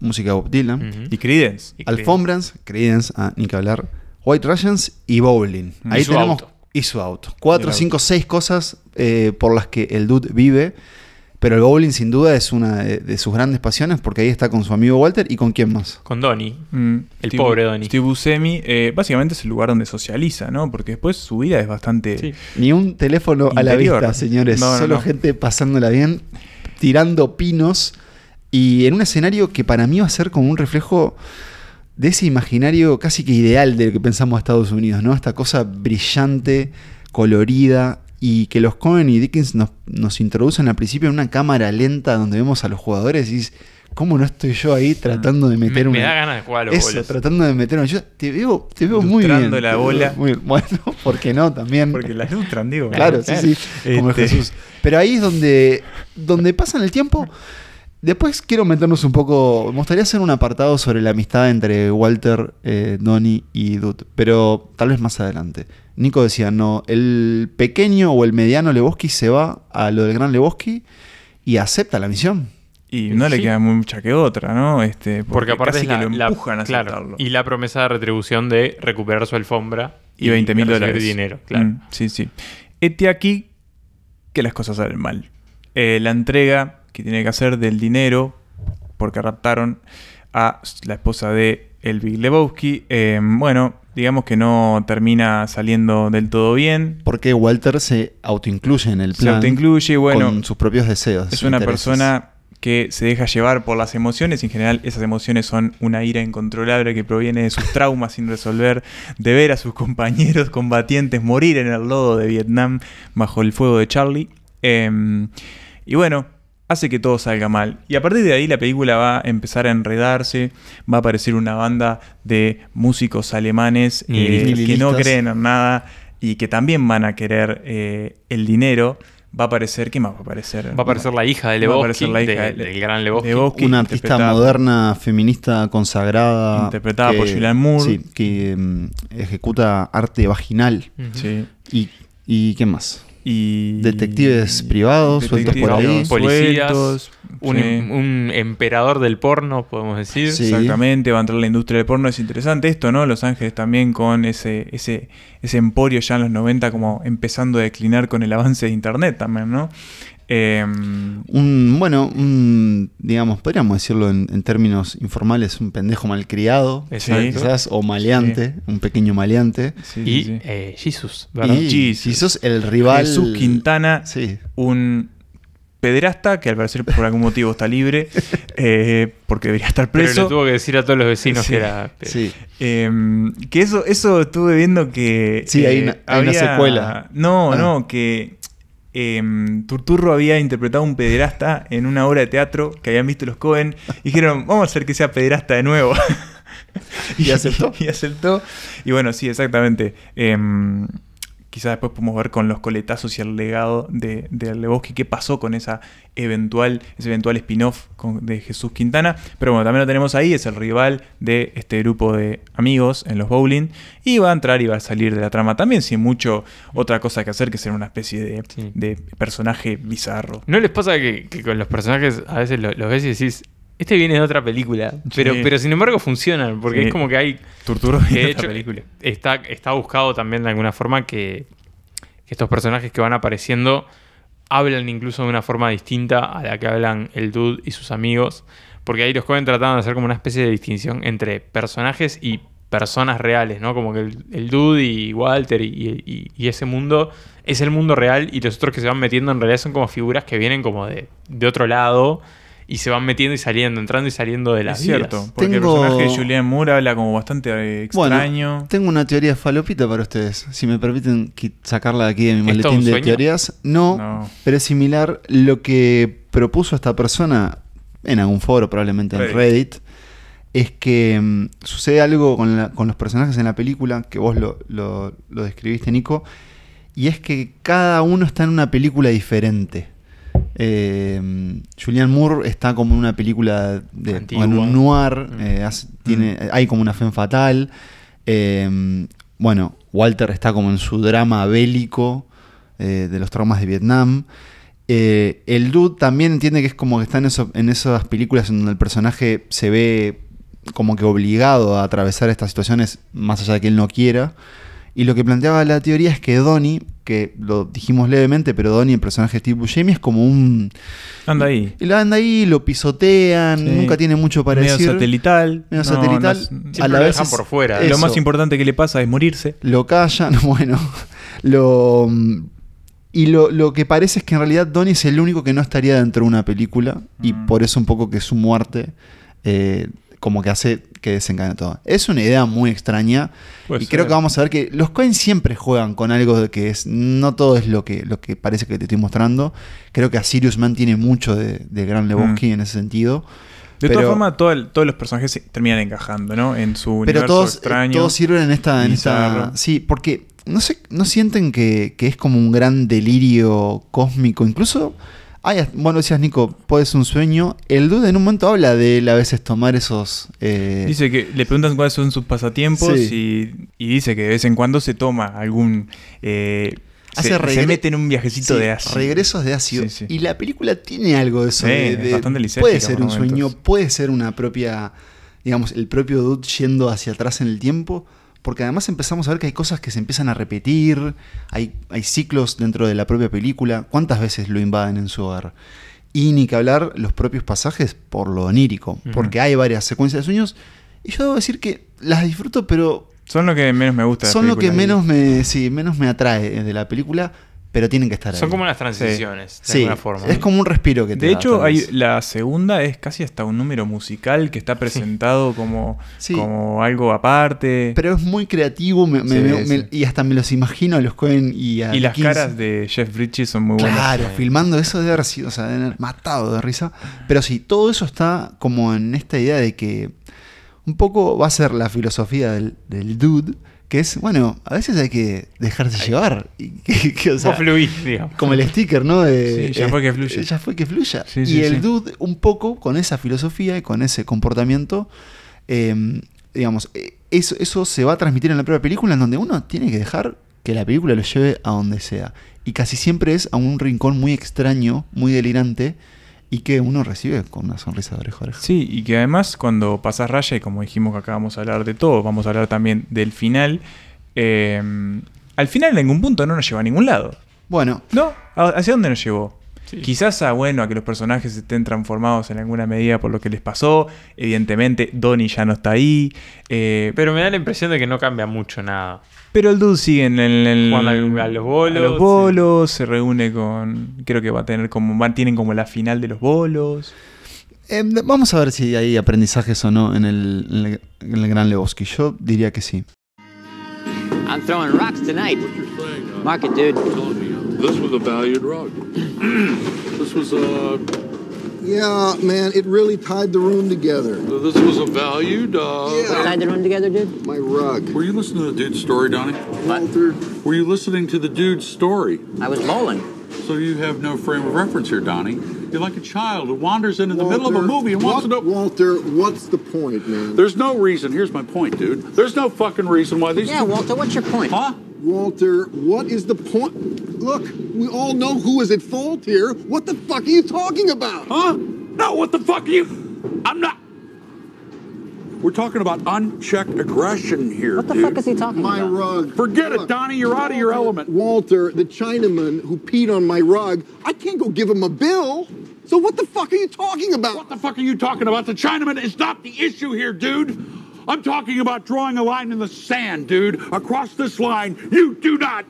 música de Bob Dylan. Y Creedence. Alfombrans, Creedence, ah, ni que hablar, White Russians y Bowling. Y Ahí su tenemos. auto. Y su auto. Cuatro, cinco, auto. seis cosas eh, por las que el dude vive. Pero el bowling, sin duda, es una de, de sus grandes pasiones porque ahí está con su amigo Walter y con quién más. Con Donnie. Mm, El pobre Donnie. Steve Buscemi, eh, básicamente es el lugar donde socializa, ¿no? Porque después su vida es bastante... Sí. Ni un teléfono a la vista, señores. No, no, Solo no. gente pasándola bien, tirando pinos. Y en un escenario que para mí va a ser como un reflejo de ese imaginario casi que ideal del que pensamos Estados Unidos, ¿no? Esta cosa brillante, colorida. Y que los Cohen y Dickens nos, nos introducen al principio en una cámara lenta donde vemos a los jugadores y dices, ¿cómo no estoy yo ahí tratando de Me, meter me una... da ganas de jugar a los Eso, bolos. tratando de meter una... Yo te veo, te veo muy bien. La bola. muy bien. [laughs] Bueno, ¿por qué no? También. Porque las ilustran, digo. Claro, sí, sí, como Este, Jesús. Pero ahí es donde, donde pasan el tiempo. Después quiero meternos un poco. Me gustaría hacer un apartado sobre la amistad entre Walter, eh, Donnie y Dud, pero tal vez más adelante. Nico decía: no, el pequeño o el mediano Lebowski se va a lo del gran Lebowski y acepta la misión. Y no le queda mucha que otra, ¿no? Este, Porque aparte casi es la, que lo la- empujan a claro, aceptarlo. y la promesa de retribución de recuperar su alfombra y 20 mil dólares. dinero, claro. Mm, sí, sí. Este aquí que las cosas salen mal. Eh, la entrega que tiene que hacer del dinero, porque raptaron a la esposa de el Big Lebowski, eh, bueno, digamos que no termina saliendo del todo bien. Porque Walter se autoincluye en el Se plan. autoincluye, bueno, con sus propios deseos. es una intereses. persona que se deja llevar por las emociones. En general, esas emociones son una ira incontrolable que proviene de sus [laughs] traumas sin resolver, de ver a sus compañeros combatientes morir en el lodo de Vietnam bajo el fuego de Charlie. Em, y bueno, hace que todo salga mal. Y a partir de ahí la película va a empezar a enredarse, va a aparecer una banda de músicos alemanes eh, que no creen en nada y que también van a querer eh, el dinero. Va a aparecer, ¿qué más va a aparecer? Va a aparecer la hija de Va a Lebowski, aparecer la hija de- de- del gran Lebowski. Lebowski. Una artista moderna, feminista, consagrada. Interpretada por Julianne Moore. Sí, que mm, ejecuta arte vaginal. Sí. ¿Y, y qué más? Y... Detectives privados sueltos por ahí. Policías, sueltos, Un, sí. un emperador del porno, podemos decir. Sí. Exactamente, va a entrar la industria del porno. Es interesante esto, ¿no? Los Ángeles también con ese, ese, ese emporio ya en los 90 como empezando a declinar con el avance de Internet también, ¿no? Eh, Un, bueno, un, digamos, podríamos decirlo en, en términos informales, un pendejo malcriado, Exacto. quizás, o maleante, un pequeño maleante. sí, Y sí, sí. eh, Jesus, ¿verdad? Y Jesus. el rival. Jesús Quintana, Sí. un pederasta que al parecer por algún motivo está libre [laughs] eh, porque debería estar Pero preso. le tuvo que decir a todos los vecinos Sí, que era. Sí. Eh, que eso, eso estuve viendo que. Sí, hay eh, una- hay una secuela. No, Ah. no, que. Eh, Turturro había interpretado a un pederasta en una obra de teatro que habían visto los Cohen. Y dijeron, vamos a hacer que sea pederasta de nuevo. [laughs] [laughs] ¿Y aceptó? y aceptó. Y bueno, sí, exactamente. Em, quizás después podemos ver con los coletazos y el legado de, de Lebowski qué pasó con esa eventual, ese eventual spin-off de Jesús Quintana. Pero bueno, también lo tenemos ahí, es el rival de este grupo de amigos en los bowling. Y va a entrar y va a salir de la trama también, sin mucho otra cosa que hacer que ser una especie de, Sí. de personaje bizarro. ¿No les pasa que, que con los personajes a veces lo- los ves y decís, este viene de otra película? Pero, Sí. pero sin embargo funcionan, porque Sí. es como que hay. En de hecho, película. está, está buscado también de alguna forma que, que estos personajes que van apareciendo hablan incluso de una forma distinta a la que hablan el Dude y sus amigos. Porque ahí los Cohen trataban de hacer como una especie de distinción entre personajes y personas reales, ¿no? Como que el, el Dude y Walter y, y- y ese mundo es el mundo real y los otros que se van metiendo en realidad son como figuras que vienen como de, de otro lado y se van metiendo y saliendo, entrando y saliendo de las Es cierto, vidas. porque Tengo- el personaje de Julianne Moore habla como bastante eh, Bueno, extraño. tengo una teoría falopita para ustedes. Si me permiten qui- sacarla de aquí de mi ¿Es todo maletín un de sueño? teorías. No, No. pero es similar. Lo que propuso esta persona en algún foro, probablemente en Reddit. Reddit, es que mm, sucede algo con, la- con los personajes en la película, que vos lo, lo- lo describiste, Nico, y es que cada uno está en una película diferente. Eh, Julian Moore está como en una película de Antigua. en un noir, Mm. eh, hace- tiene, hay como una fe fatal. Eh, bueno, Walter está como en su drama bélico de los traumas de Vietnam. El dude también entiende que es como que está en, eso- en esas películas en donde el personaje se ve como que obligado a atravesar estas situaciones más allá de que él no quiera. Y lo que planteaba la teoría es que Donnie, que lo dijimos levemente, pero Donnie, el personaje de Steve Buscemi, es como un... Anda ahí. Y lo anda ahí, lo pisotean, Sí. nunca tiene mucho para Medio decir. satelital. Medio No, satelital. no a la lo vez dejan es- por fuera. eso. Lo más importante que le pasa es morirse. lo callan, [laughs] bueno, lo... Y lo, lo que parece es que en realidad Donnie es el único que no estaría dentro de una película y Mm. por eso un poco que su muerte eh, como que hace que desencadene todo. Es una idea muy extraña y creo que vamos a ver que los Coen siempre juegan con algo de que es no todo es lo que, lo que parece que te estoy mostrando. Creo que Sirius Man tiene mucho de, de Gran Lebowski en ese sentido. De todas formas, todo todos los personajes terminan encajando, ¿no? En su Pero universo todos, eh, extraño. todos sirven en esta, en esta. Sí, porque no sé, no sienten que, que es como un gran delirio cósmico. Incluso, bueno, decías Nico, puede ser un sueño. El dude en un momento habla de él a veces tomar esos. eh, Dice que le preguntan cuáles son sus pasatiempos Sí. y, y dice que de vez en cuando se toma algún... eh, Hace se, mete en un viajecito sí, de ácido. regresos de ácido. Sí. Y la película tiene algo de eso. De- de- bastante puede ser un momentos. sueño, puede ser una propia. Digamos, el propio dude yendo hacia atrás en el tiempo. Porque además empezamos a ver que hay cosas que se empiezan a repetir, hay, hay ciclos dentro de la propia película. ¿Cuántas veces lo invaden en su hogar? Y ni que hablar los propios pasajes por lo onírico, porque hay varias secuencias de sueños. Y yo debo decir que las disfruto, pero Son lo que menos me gusta. de la son lo que menos me, sí, menos me atrae de la película, pero tienen que estar ahí. Son como las transiciones, de Sí, alguna forma. es como un respiro que te De da, hecho, hay, la segunda es casi hasta un número musical que está presentado como, Sí. como algo aparte. Pero es muy creativo me- me- Sí, me- me- sí. y hasta me los imagino a los Cohen y a y las caras de Jeff Bridges son muy buenas. Claro, filmando eso de haber sido, o sea, de haber matado de risa. Pero sí, todo eso está como en esta idea de que un poco va a ser la filosofía del, del dude, que es, bueno, a veces hay que dejarse llevar. Y que, [laughs] que, o sea, fluís, digamos. como el sticker, ¿no? De, Sí, ya fue que eh, fluya. Ya fue que fluya. Sí, y el dude, un poco con esa filosofía y con ese comportamiento, eh, digamos, eh, eso, eso se va a transmitir en la propia película, en donde uno tiene que dejar que la película lo lleve a donde sea. Y casi siempre es a un rincón muy extraño, muy delirante, y que uno recibe con una sonrisa de oreja a oreja. Sí, y que además cuando pasas raya, y como dijimos que acá vamos a hablar de todo, vamos a hablar también del final, eh, al final en ningún punto no nos lleva a ningún lado. Bueno, ¿No? ¿A- ¿Hacia dónde nos llevó? Sí. Quizás a, bueno, a que los personajes estén transformados en alguna medida por lo que les pasó. Evidentemente, Donnie ya no está ahí. eh, Pero me da la impresión de que no cambia mucho nada. pero el dude sigue en el, en el- Jugando a- los bolos, a los bolos, se reúne con. Creo que va a tener como. van- tienen como la final de los bolos. eh, vamos a ver si hay aprendizajes o no en el, en el- en el Gran Lebowski. Yo diría que sí. I'm throwing rocks tonight. Mark it, dude. This was a valued rug. [clears throat] this was a Yeah, man, it really tied the room together. this was a valued. Uh, Yeah. Tied the room together, dude? My rug. Were you listening to the dude's story, Donnie? Walter, Were you listening to the dude's story? I was bowling. So you have no frame of reference here, Donnie. You're like a child who wanders into the middle of a movie and wants to know. Walter, what's the point, man? There's no reason. Here's my point, dude. There's no fucking reason why these. Yeah, Walter, what's your point? Huh? Walter, what is the point? Look, we all know who is at fault here. What the fuck are you talking about? Huh? No, what the fuck are you? I'm not. We're talking about unchecked aggression here, What the dude. fuck is he talking My about? My rug. Forget it, Look, Donnie. You're out of your element. Walter, the Chinaman who peed on my rug, I can't go give him a bill. So what the fuck are you talking about? What the fuck are you talking about? The Chinaman is not the issue here, dude. I'm talking about drawing a line in the sand, dude. Across this line, you do not.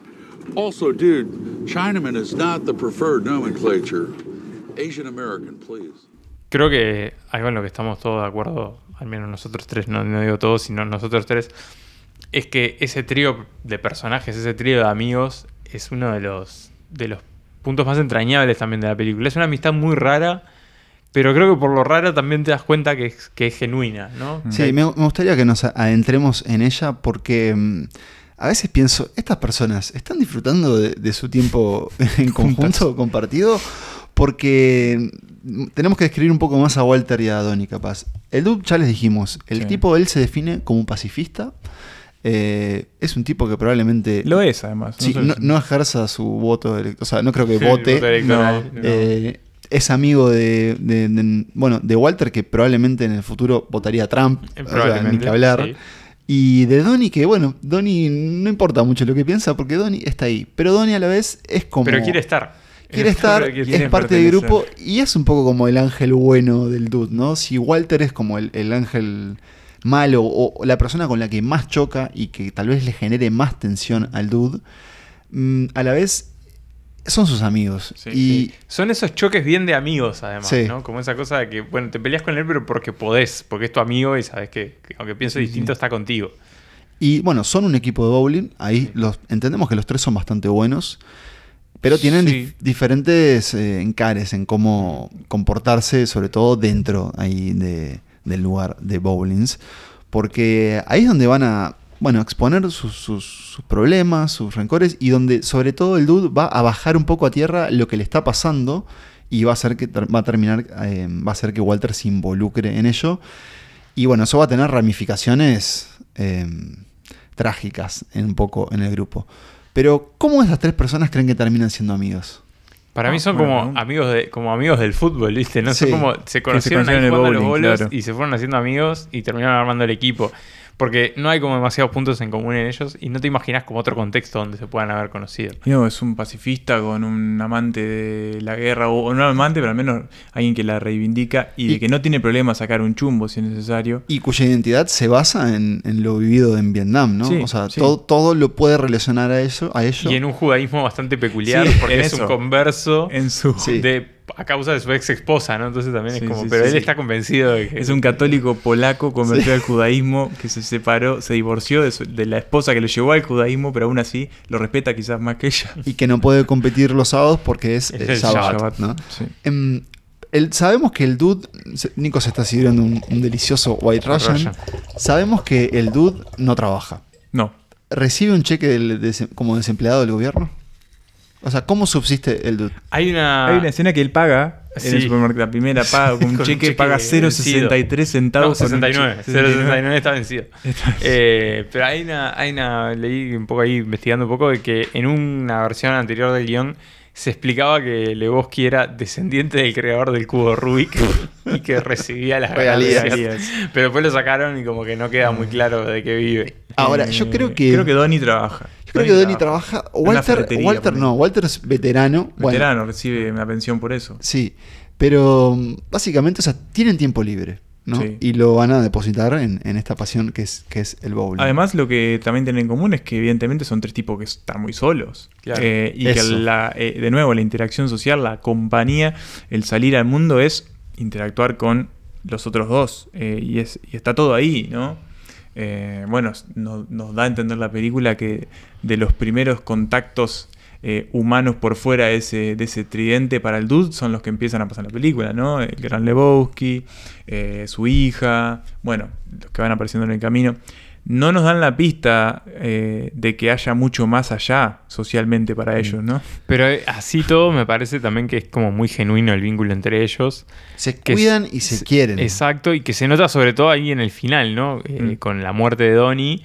Also, dude, Chinaman is not the preferred nomenclature. Asian American, please. creo que algo en lo que estamos todos de acuerdo, al menos nosotros tres, no, no digo todos, sino nosotros tres, es que ese trío de personajes, ese trío de amigos, es uno de los, de los puntos más entrañables también de la película. Es una amistad muy rara, pero creo que por lo rara también te das cuenta que es, que es genuina, ¿no? Sí, me, me gustaría que nos adentremos en ella porque mm, a veces pienso, ¿estas personas están disfrutando de, de su tiempo [laughs] en conjunto, compartido? Porque mm, tenemos que describir un poco más a Walter y a Donnie, capaz. El dude, ya les dijimos, el Sí. tipo, él se define como un pacifista. Eh, es un tipo que probablemente... Lo es, además. Sí, no, es- no ejerza su voto electoral. O sea, no creo que [laughs] Sí, vote. voto electoral, no. no. Eh, es amigo de, de- de- bueno, de Walter, que probablemente en el futuro votaría a Trump. O sea, probablemente, ni que hablar. sí. Y de Donnie, que bueno, Donnie no importa mucho lo que piensa, porque Donnie está ahí. Pero Donnie a la vez es como. Pero quiere estar. Quiere [laughs] Es estar, quiere- es parte del grupo y es un poco como el ángel bueno del dude, ¿no? Si Walter es como el, el ángel malo o la persona con la que más choca y que tal vez le genere más tensión al dude, mm, a la vez son sus amigos. Sí, y Sí. Son esos choques bien de amigos, además, Sí. ¿no? Como esa cosa de que, bueno, te peleas con él, pero porque podés, porque es tu amigo y sabes que, que aunque piense distinto, está contigo. Y bueno, son un equipo de bowling. Ahí los, entendemos que los tres son bastante buenos. Pero tienen diferentes eh, encares en cómo comportarse, sobre todo dentro ahí de- del lugar de bowlings. Porque ahí es donde van a bueno, exponer sus, sus- sus problemas, sus rencores. Y donde sobre todo el dude va a bajar un poco a tierra lo que le está pasando. Y va a hacer que va a terminar, eh, va a hacer que Walter se involucre en ello. Y bueno, eso va a tener ramificaciones eh, trágicas en un poco en el grupo. Pero, ¿cómo esas tres personas creen que terminan siendo amigos? Para Ah, mí son buena como amigos de, como amigos del fútbol, ¿viste? No Sí. sé cómo se conocieron conocieron ahí en el jugando a los bolos claro. y se fueron haciendo amigos y terminaron armando el equipo. Porque no hay como demasiados puntos en común en ellos y no te imaginas como otro contexto donde se puedan haber conocido. No, es un pacifista con un amante de la guerra, o o no amante, pero al menos alguien que la reivindica y, Y- de que no tiene problema sacar un chumbo si es necesario. Y cuya identidad se basa en, en lo vivido en Vietnam, ¿no? Sí, o sea, sí. todo, todo lo puede relacionar a eso. A ello. Y en un judaísmo bastante peculiar Sí, porque es eso. un converso En su Sí. de a causa de su ex esposa, ¿no? Entonces también es Sí, como, sí, pero sí, él sí. está convencido de que Es un católico polaco convertido al judaísmo que se separó, se divorció de, su- de la esposa que lo llevó al judaísmo, pero aún así lo respeta quizás más que ella. Y que no puede competir los sábados porque es, Es eh, el Shabbat, Shabbat, ¿no? sí. Em, el- sabemos que el dude. Nico se está sirviendo un, un delicioso White Russian. Russian. Sabemos que el dude no trabaja. No, ¿Recibe un cheque del- de- como desempleado del gobierno? O sea, ¿cómo subsiste el dude? hay una hay una escena que él paga en Sí. el supermercado, la primera paga [laughs] con un Con un cheque, cheque paga vencido. 0.63 No, centavos. con un 69. cheque- 0.69 [laughs] está vencido. Eh, pero hay una, hay una, leí un poco ahí investigando un poco de que en una versión anterior del guion se explicaba que Lebowski era descendiente del creador del cubo Rubik [laughs] y que recibía las Regalías. Pero después lo sacaron y como que no queda muy claro de qué vive. Ahora, Eh, yo creo que. Creo que Donnie trabaja. Yo creo que Donnie trabaja. Walter, Walter no, Walter es veterano. Bueno, Veterano, recibe una pensión por eso. Sí, pero mm, básicamente, o sea, tienen tiempo libre, ¿no? Sí. Y lo van a depositar en, en esta pasión que es, que es el bowling. Además, lo que también tienen en común es que evidentemente son tres tipos que están muy solos. Claro. Eh, y que la, eh, de nuevo la interacción social, la compañía, el salir al mundo es interactuar con los otros dos. Eh, y, es, y está todo ahí, ¿no? Eh, bueno, no- nos da a entender la película que de los primeros contactos eh, humanos por fuera de ese, de ese tridente para el dude son los que empiezan a pasar la película, ¿no? El gran Lebowski, eh, su hija, bueno, los que van apareciendo en el camino. No nos dan la pista eh, de que haya mucho más allá socialmente para ellos, ¿no? Pero eh, así todo me parece también que es como muy genuino el vínculo entre ellos. se que cuidan es- y se quieren. Exacto, y que se nota sobre todo ahí en el final, ¿no? Eh, Mm. Con la muerte de Donnie.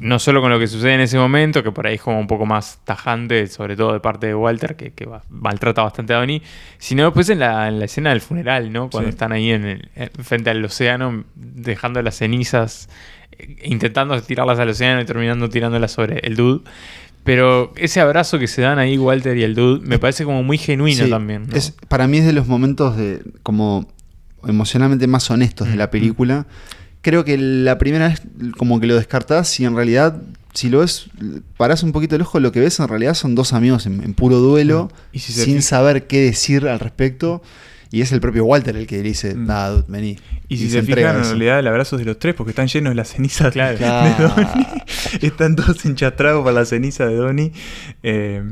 No solo con lo que sucede en ese momento, que por ahí es como un poco más tajante, sobre todo de parte de Walter, que, que va- maltrata bastante a Donnie, sino después en la, en la escena del funeral, ¿no? Cuando Sí. están ahí en el- en- frente al océano, dejando las cenizas, intentando tirarlas al océano y terminando tirándolas sobre el dude. Pero ese abrazo que se dan ahí Walter y el dude me parece como muy genuino Sí, también. ¿no? es, para mí es de los momentos de como emocionalmente más honestos de la película. Creo que la primera vez como que lo descartás y en realidad, si lo ves, parás un poquito el ojo, lo que ves en realidad son dos amigos en, en puro duelo, Y si se sin fija- saber qué decir al respecto. Y es el propio Walter el que dice, Mm. nah, dude, vení. Y si se fijan, en realidad el abrazo es de los tres porque están llenos de las cenizas Claro. de. Donnie. [laughs] están todos enchastrados por la ceniza de Donnie. Eh,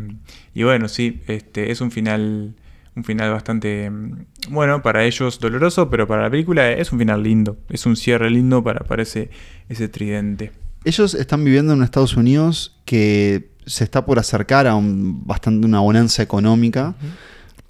y bueno, sí, este es un final un final bastante mm, bueno para ellos doloroso, pero para la película es un final lindo, es un cierre lindo para, para ese, ese tridente. Ellos están viviendo en Estados Unidos que se está por acercar a un, bastante una bonanza económica.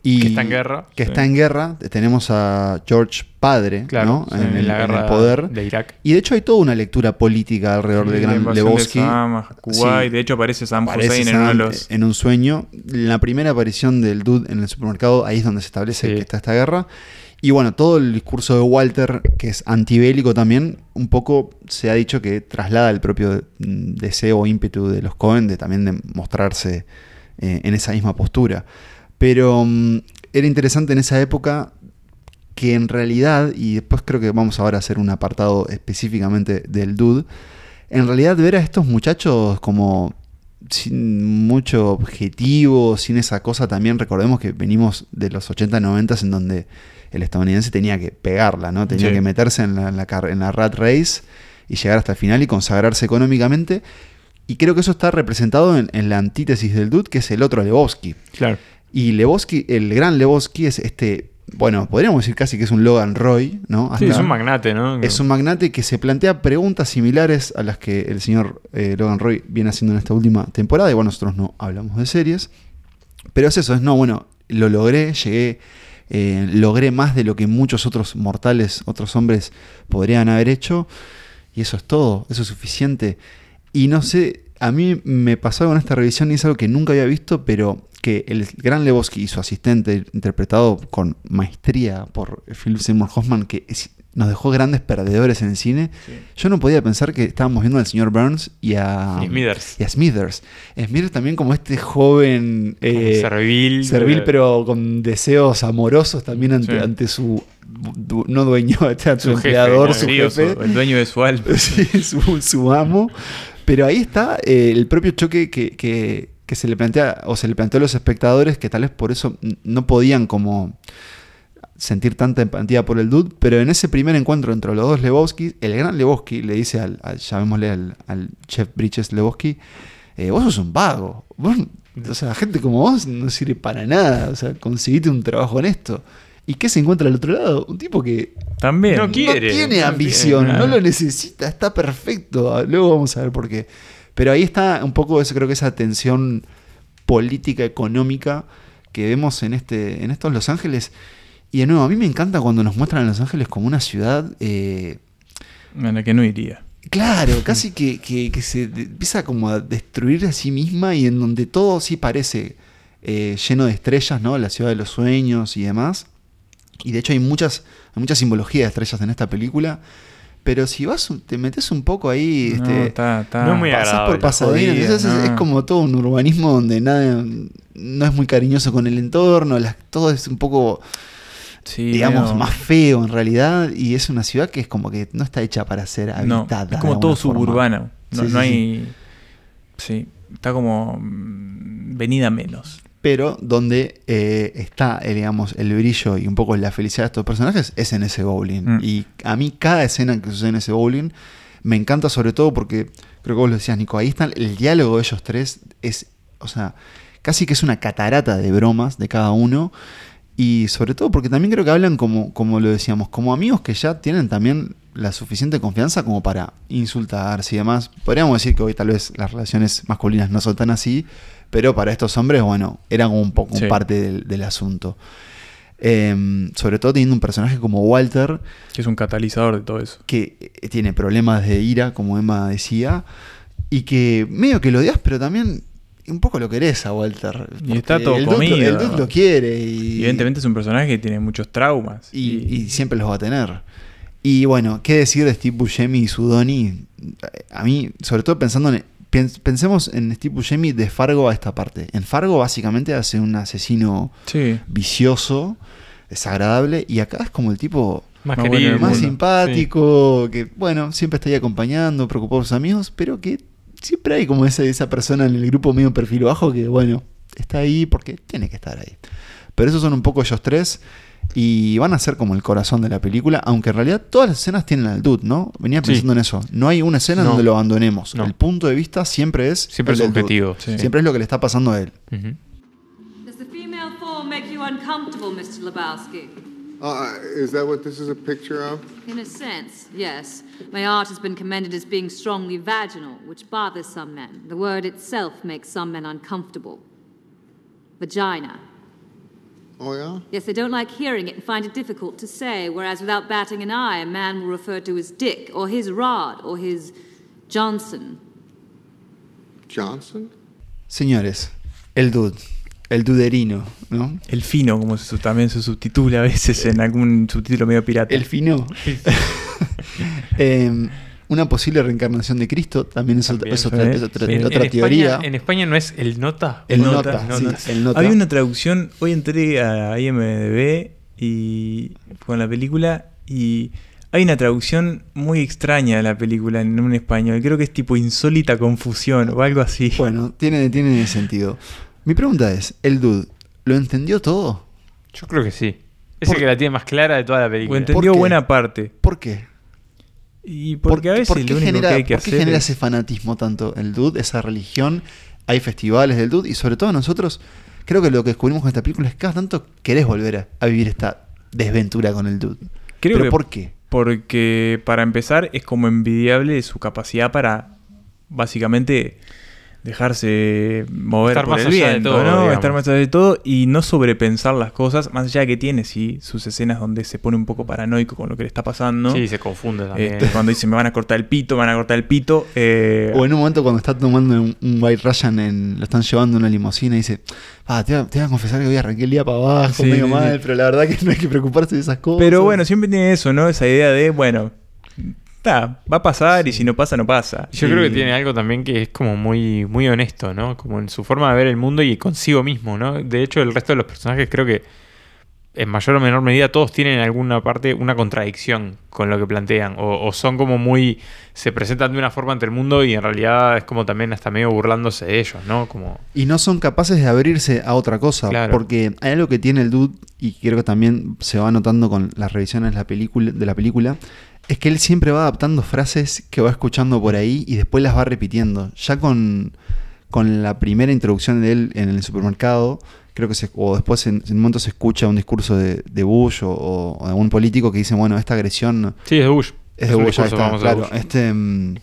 Y Que está en guerra. Que Sí. está en guerra. Tenemos a George padre Claro, ¿no? sí, en, el, la en el guerra poder. de Irak. Y de hecho hay toda una lectura política alrededor de Gran Lebowski. de a Kuwait, de hecho aparece Sam Aparece Hussein en uno de Sam los en un sueño. La primera aparición del dude en el supermercado, ahí es donde se establece que está esta guerra. Y bueno, todo el discurso de Walter, que es antibélico también, un poco se ha dicho que traslada el propio deseo o ímpetu de los Cohen de también de mostrarse eh, en esa misma postura. Pero mm, era interesante en esa época que en realidad, y después creo que vamos ahora a hacer un apartado específicamente del dude, en realidad ver a estos muchachos como sin mucho objetivo, sin esa cosa también, recordemos que venimos de los 80 90 en donde el estadounidense tenía que pegarla, ¿no? Tenía Sí. que meterse en la, en la car- en la rat race y llegar hasta el final y consagrarse económicamente. Y creo que eso está representado en, en la antítesis del dude, que es el otro Lebowski. Claro. Y Lebowski, el gran Lebowski es este, bueno, podríamos decir casi que es un Logan Roy, ¿no? Sí, es un magnate, ¿no? es un magnate que se plantea preguntas similares a las que el señor eh, Logan Roy viene haciendo en esta última temporada. Y bueno, nosotros no hablamos de series. Pero es eso, es no, bueno, lo logré, llegué, eh, logré más de lo que muchos otros mortales, otros hombres podrían haber hecho. Y eso es todo, eso es suficiente. Y no sé, a mí me pasó con esta revisión y es algo que nunca había visto, pero que el gran Lebowski y su asistente, interpretado con maestría por Philip Seymour Hoffman, que es- nos dejó grandes perdedores en el cine, yo no podía pensar que estábamos viendo al señor Burns y a, Y Smithers. y a Smithers. Smithers también como este joven... eh, servil. servil, pero con deseos amorosos también ante, Sí. ante su, du- no dueño, [laughs] su, Su jefe, ¿no? su jefe. el dueño de su alma. [laughs] Sí, su, su amo. Pero ahí está eh, el propio choque que, que- que se le plantea, o se le planteó a los espectadores, que tal vez por eso no podían como sentir tanta empatía por el dude, pero en ese primer encuentro entre los dos Lebowski, el gran Lebowski le dice al, al- llamémosle al, chef Bridges Lebowski, eh, vos sos un vago, vos, o sea, gente como vos no sirve para nada, o sea, conseguiste un trabajo honesto. ¿Y qué se encuentra al otro lado? Un tipo que También. No quiere. no tiene no ambición, no lo necesita, está perfecto. Luego vamos a ver por qué. Pero ahí está un poco eso, creo que esa tensión política, económica que vemos en este, en estos Los Ángeles. Y de nuevo, a mí me encanta cuando nos muestran a Los Ángeles como una ciudad. eh, En la que no iría. Claro, casi que, que- que se empieza como a destruir a sí misma y en donde todo sí parece eh, lleno de estrellas, ¿no? La ciudad de los sueños y demás. Y de hecho hay muchas, hay mucha simbología de estrellas en esta película. Pero si vas, te metes un poco ahí, No, este, está, está- no es muy pasás por Pasadena, jodida, entonces es- como todo un urbanismo donde nada, no es muy cariñoso con el entorno, las- todo es un poco Sí, digamos, más feo en realidad. Y es una ciudad que es como que no está hecha para ser No, habitada. es como todo forma. suburbano. No, Sí, sí, no sí. hay. Sí, está como. mm, Venida menos. Pero donde eh, está, eh, digamos, el brillo y un poco la felicidad de estos personajes es en ese bowling. Mm. Y a mí cada escena que sucede en ese bowling me encanta sobre todo porque, creo que vos lo decías, Nico, ahí está el diálogo de ellos tres. Es, o sea, casi que es una catarata de bromas de cada uno. Y sobre todo porque también creo que hablan como, como lo decíamos, como amigos que ya tienen también la suficiente confianza como para insultarse y demás. Podríamos decir que hoy tal vez las relaciones masculinas no son tan así, pero para estos hombres, bueno, era como un poco Sí. parte del, del asunto. Em, sobre todo teniendo un personaje como Walter, Que es un catalizador de todo eso. que eh, tiene problemas de ira, como Emma decía, y que medio que lo odias, pero también un poco lo querés a Walter. Y está todo el dude, comido. el dude lo quiere y, Evidentemente es un personaje que tiene muchos traumas. y, y siempre los va a tener. Y bueno, ¿qué decir de Steve Buscemi y su Donnie? A mí, sobre todo pensando en... pens- Pensemos en Steve Buscemi de Fargo a esta parte. En Fargo básicamente hace un asesino Sí. vicioso, desagradable, y acá es como el tipo Más Más querido. bueno, más mundo. simpático, que bueno, siempre está ahí acompañando, preocupado por sus amigos, pero que siempre hay como esa, esa persona en el grupo medio perfil bajo que bueno, está ahí porque tiene que estar ahí. Pero esos son un poco ellos tres. Y van a ser como el corazón de la película, aunque en realidad todas las escenas tienen al dude, ¿no? Venía Sí. pensando en eso. No hay una escena No. donde lo abandonemos. No. El punto de vista siempre es. Siempre el es objetivo, sí. Siempre es lo que le está pasando a él. Ujú. Does the female form make you uncomfortable, Mr. Lebowski? Uh, is that what this is a picture of? In a sense, yes. My art has been commended as being strongly vaginal, which bothers some men. The word itself makes some men uncomfortable. Vagina. Oh, yeah? Yes, they don't like hearing it and find it difficult to say, whereas without batting an eye, a man will refer to his dick, or his rod, or his Johnson. Johnson? Señores, el dude. El duderino, ¿no? El fino, como se, también se subtitula a veces en algún subtítulo medio pirata. El fino. [laughs] Em, una posible reencarnación de Cristo también es, otra- También. es otra, Sí. es otra- En, otra en teoría. España, en España no es el nota. el El nota, nota, sí, nota. el nota. Había una traducción, hoy entré a IMDB y con la película y hay una traducción muy extraña de la película en un español. Creo que es tipo insólita confusión o algo así. Bueno, tiene, tiene sentido. Mi pregunta es, ¿el dude lo entendió todo? Yo creo que sí. Es el que la tiene más clara de toda la o película. entendió qué? buena parte. ¿Por qué? Y ¿Por, porque a veces por lo qué único genera, que hay que por qué hacer genera es- ese fanatismo tanto el dude, esa religión? Hay festivales del dude y sobre todo nosotros, creo que lo que descubrimos con esta película es que cada tanto querés volver a, a vivir esta desventura con el dude. Creo ¿Pero que- por qué? Porque para empezar es como envidiable su capacidad para básicamente dejarse mover Estar por más el allá de viento, todo, ¿no? digamos. Estar más allá de todo y no sobrepensar las cosas, más allá de que tiene sí sus escenas donde se pone un poco paranoico con lo que le está pasando. Sí, se confunde también. Este, cuando dice me van a cortar el pito, me van a cortar el pito. eh, O en un momento cuando está tomando un, un White Russian, en, lo están llevando en una limusina y dice, ah, te, voy a- te voy a confesar que hoy arranqué el día para abajo, Sí, medio sí, mal, sí. pero la verdad que no hay que preocuparse de esas cosas. pero bueno, siempre tiene eso, ¿no? Esa idea de, bueno, va a pasar y si no pasa, no pasa. Yo Y- creo que tiene algo también que es como muy, muy honesto, ¿no? Como en su forma de ver el mundo y consigo mismo, ¿no? De hecho, el resto de los personajes creo que en mayor o menor medida todos tienen en alguna parte una contradicción con lo que plantean. O, o son como muy. se presentan de una forma ante el mundo y en realidad es como también hasta medio burlándose de ellos, ¿no? Como. Y no son capaces de abrirse a otra cosa. Claro. Porque hay algo que tiene el dude, y creo que también se va notando con las revisiones de la película, de la película, es que él siempre va adaptando frases que va escuchando por ahí y después las va repitiendo. Ya con, con la primera introducción de él en el supermercado, creo que se, o después en, en un momento se escucha un discurso de, de Bush o, o de algún político que dice, bueno, esta agresión Sí, es de Bush. es de Bush, discurso está, claro. Bush. Este, mm,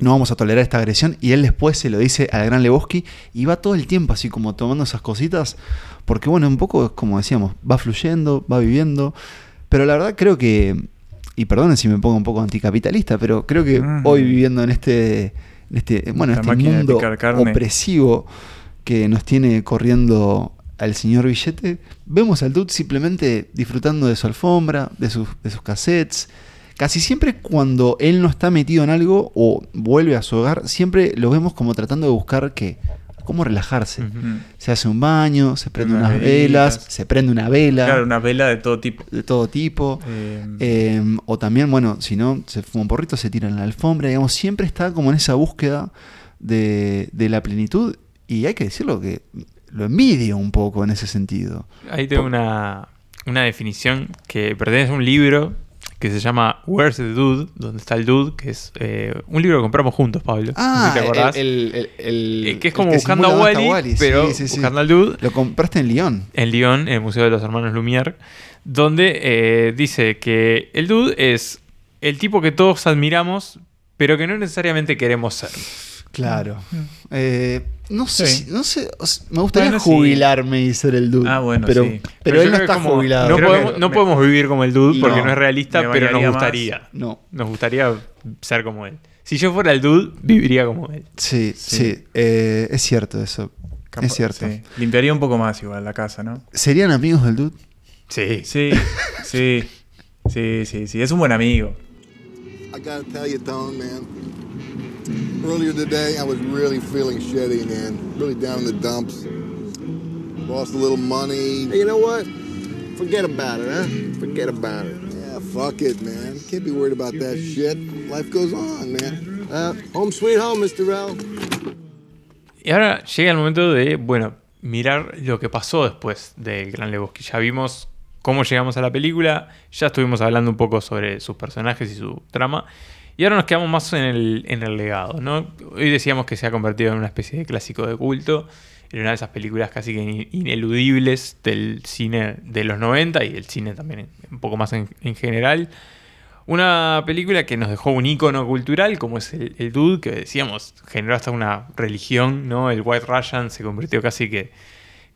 no vamos a tolerar esta agresión. Y él después se lo dice al gran Lebowski y va todo el tiempo así como tomando esas cositas. Porque bueno, un poco es como decíamos, va fluyendo, va viviendo. Pero la verdad creo que, y perdonen si me pongo un poco anticapitalista, pero creo que Mm. hoy viviendo en este, en este, bueno, este mundo opresivo que nos tiene corriendo al señor Billete, vemos al dude simplemente disfrutando de su alfombra, de sus, de sus cassettes. Casi siempre cuando él no está metido en algo o vuelve a su hogar, siempre lo vemos como tratando de buscar que cómo relajarse. Se hace un baño, se prende Unas velas, se prende una vela Claro, una vela de todo tipo. de todo tipo. Eh, Eh, o también, bueno, si no, se fuma un porrito, se tira en la alfombra, digamos, siempre está como en esa búsqueda de, de la plenitud. Y hay que decirlo que lo envidio un poco en ese sentido. Ahí tengo una, una definición que pertenece a un libro que se llama Where's the Dude? Donde está el Dude, que es eh, un libro que compramos juntos, Pablo. No sé si te acordás. Ah, el, el- el- Eh, que es el como buscando a Wally, pero Sí, sí, sí. buscando al Dude. Lo compraste en Lyon. en Lyon, en el Museo de los Hermanos Lumière, donde eh, dice que el dude es el tipo que todos admiramos, pero que no necesariamente queremos ser. Claro. Eh, no sé, Sí. si- no sé, o sea, me gustaría Bueno, sí. jubilarme y ser el dude. Ah, bueno, pero, sí. pero, él no está como- jubilado. No, podemos, que no me- podemos vivir como el dude porque No. no, es realista, pero nos más. gustaría. No. Nos gustaría ser como él. Si yo fuera el dude, viviría como él. Sí, sí, Sí. eh, es cierto eso. capaz- es cierto. sí. Limpiaría un poco más igual la casa, ¿no? ¿Serían amigos del dude? Sí. Sí, sí, sí, sí, sí. Es un buen amigo. I gotta tell you, Tone, man. Earlier today, I was really feeling shitty, man. Really down in the dumps. Lost a little money. Hey, you know what? Forget about it, huh? Forget about it. Yeah, fuck it, man. Can't be worried about that shit. Life goes on, man. Uh, home sweet home, Mr. L. Y ahora llega el momento de, bueno, mirar lo que pasó después del Gran Lebowski. Ya vimos cómo llegamos a la película, ya estuvimos hablando un poco sobre sus personajes y su trama. Y ahora nos quedamos más en el, en el legado, ¿no? Hoy decíamos que se ha convertido en una especie de clásico de culto, en una de esas películas casi que in- ineludibles del cine de los 90 y del cine también un poco más en, en general. Una película que nos dejó un icono cultural como es el, el Dude, que decíamos, generó hasta una religión, ¿no? El White Russian se convirtió casi que,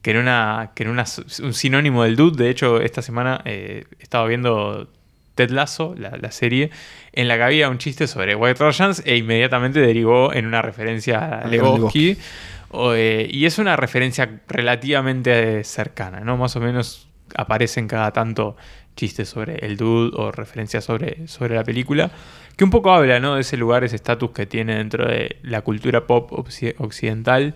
que en, una, que en una, un sinónimo del Dude. De hecho, esta semana eh, estaba viendo Ted Lasso, la, la serie, en la que había un chiste sobre White Russians e inmediatamente derivó en una referencia a Lebowski. O, eh, y es una referencia relativamente cercana, ¿no? Más o menos aparecen cada tanto chistes sobre el dude o referencias sobre, sobre la película, que un poco habla, ¿no? De ese lugar, ese estatus que tiene dentro de la cultura pop occi- occidental.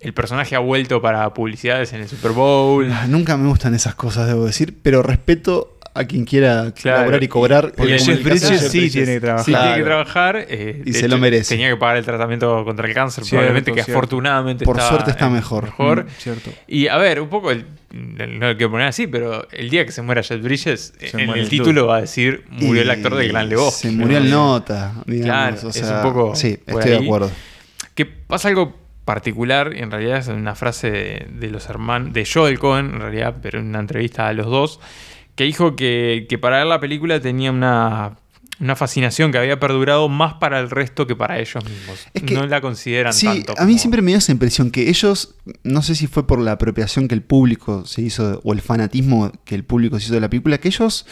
El personaje ha vuelto para publicidades en el Super Bowl. Ah, Nunca me gustan esas cosas, debo decir, pero respeto a quien quiera Claro, laburar y cobrar. porque Jeff. Bridges sí tiene que trabajar. Sí, tiene que Claro. trabajar. eh, Y se lo merece. Tenía que pagar el tratamiento contra el cáncer, Cierto, probablemente, que cierto. afortunadamente Por está, suerte está mejor. mejor. Mm, cierto. Y a ver, un poco, el, no lo quiero poner así, pero el día que se muera Jeff Bridges, Se en el el título va a decir murió el actor del Gran Lebowski. Se murió ¿no? el nota, digamos. Claro, o es sea, un poco Sí, estoy ahí. de acuerdo. Que pasa algo particular, en realidad es una frase de, de los hermanos, de Joel Cohen, en realidad, pero en una entrevista a los dos, que dijo que, que para ver la película tenía una, una fascinación que había perdurado más para el resto que para ellos mismos. Es que- no la consideran Sí, tanto. a mí siempre me dio esa impresión que ellos, no sé si fue por la apropiación que el público se hizo o el fanatismo que el público se hizo de la película, que ellos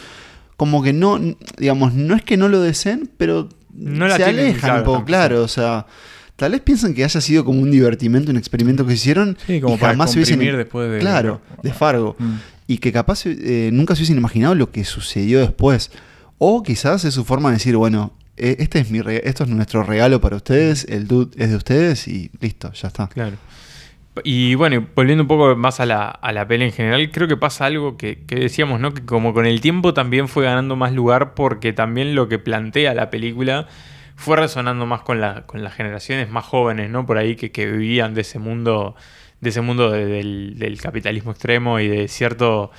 como que no, digamos, no es que no lo deseen, pero No la se tienen alejan un poco, claro, o sea, tal vez piensan que haya sido como un divertimento, un experimento que hicieron Sí, como y para jamás se hubiesen después de- claro, de Fargo Mm. Y que capaz eh, nunca se hubiesen imaginado lo que sucedió después. O quizás es su forma de decir, bueno, eh, este es mi esto es nuestro regalo para ustedes, el dude es de ustedes y listo, ya está. Claro. Y bueno, volviendo un poco más a la, a la peli en general, creo que pasa algo que, que decíamos, ¿no? Que como con el tiempo también fue ganando más lugar porque también lo que plantea la película fue resonando más con, la, con las generaciones más jóvenes, ¿no? Por ahí que, que vivían de ese mundo, de ese mundo de- del, del capitalismo extremo y de cierto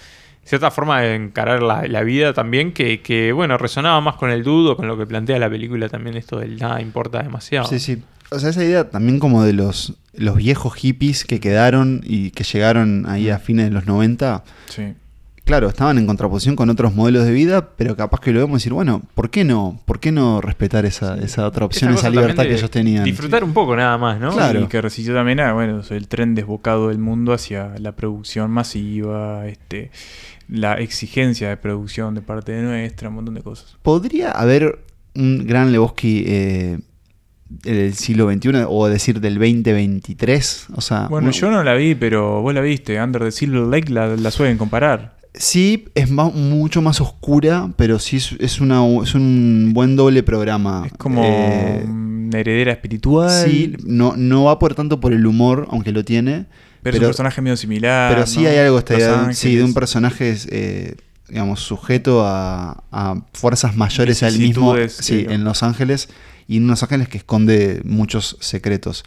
cierta forma de encarar la, la vida también que, que, bueno, resonaba más con el dudo, con lo que plantea la película también esto del nada importa demasiado. Sí, sí. O sea, esa idea también como de los, los viejos hippies que quedaron y que llegaron ahí a fines de los 90. Sí. Claro, estaban en contraposición con otros modelos de vida, pero capaz que lo vemos y decir, bueno, ¿por qué no? ¿Por qué no respetar esa, esa otra opción, Esa libertad que ellos tenían? Disfrutar un poco nada más, ¿no? Claro. Y que resistió también a, bueno, el tren desbocado del mundo hacia la producción masiva, este, la exigencia de producción de parte de nuestra, un montón de cosas. ¿Podría haber un gran Lebowski eh, del siglo XXI o decir del 2023? O sea, Bueno, yo no la vi, pero vos la viste. Under the Silver Lake la, la suelen comparar. Sí, es ma- mucho más oscura, pero sí es, es una, es un buen doble programa. Es como Eh, una heredera espiritual. sí, no, no va por tanto por el humor, aunque lo tiene. pero, es un personaje medio similar. pero sí ¿no? hay algo Ángeles. sí, de un personaje, eh, digamos, sujeto a, a fuerzas mayores a él mismo sí. en Los Ángeles y en Los Ángeles que esconde muchos secretos.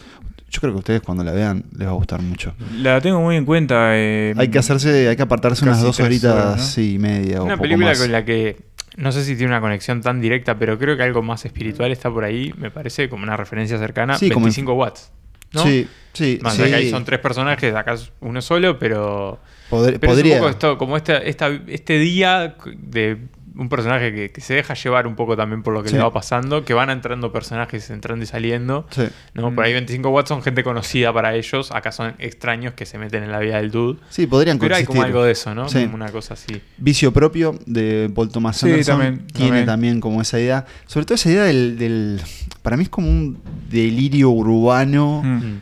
Yo creo que ustedes cuando la vean les va a gustar mucho. La tengo muy en cuenta. eh, Hay que hacerse, hay que apartarse unas dos horitas horas, ¿no? sí, y media o Una poco película más. con la que no sé si tiene una conexión tan directa, pero creo que algo más espiritual está por ahí, me parece como una referencia cercana. Sí, como 25 watts. ¿no? Sí, sí, Más sí. allá que ahí son tres personajes, acá es uno solo, pero podría. es un poco esto, como esta, esta, este día de un personaje que, que se deja llevar un poco también por lo que Sí. le va pasando, que van entrando personajes entrando y saliendo. Sí. ¿no? Por ahí 25 watts son gente conocida para ellos, acá son extraños que se meten en la vida del dude. Sí, podrían Pero hay como coexistir. algo de eso, ¿no? Sí. Como una cosa así. Vicio propio de Paul Thomas Sí, Anderson también, tiene también. también. como esa idea. Sobre todo esa idea del, del- Para mí es como un delirio urbano, Mm.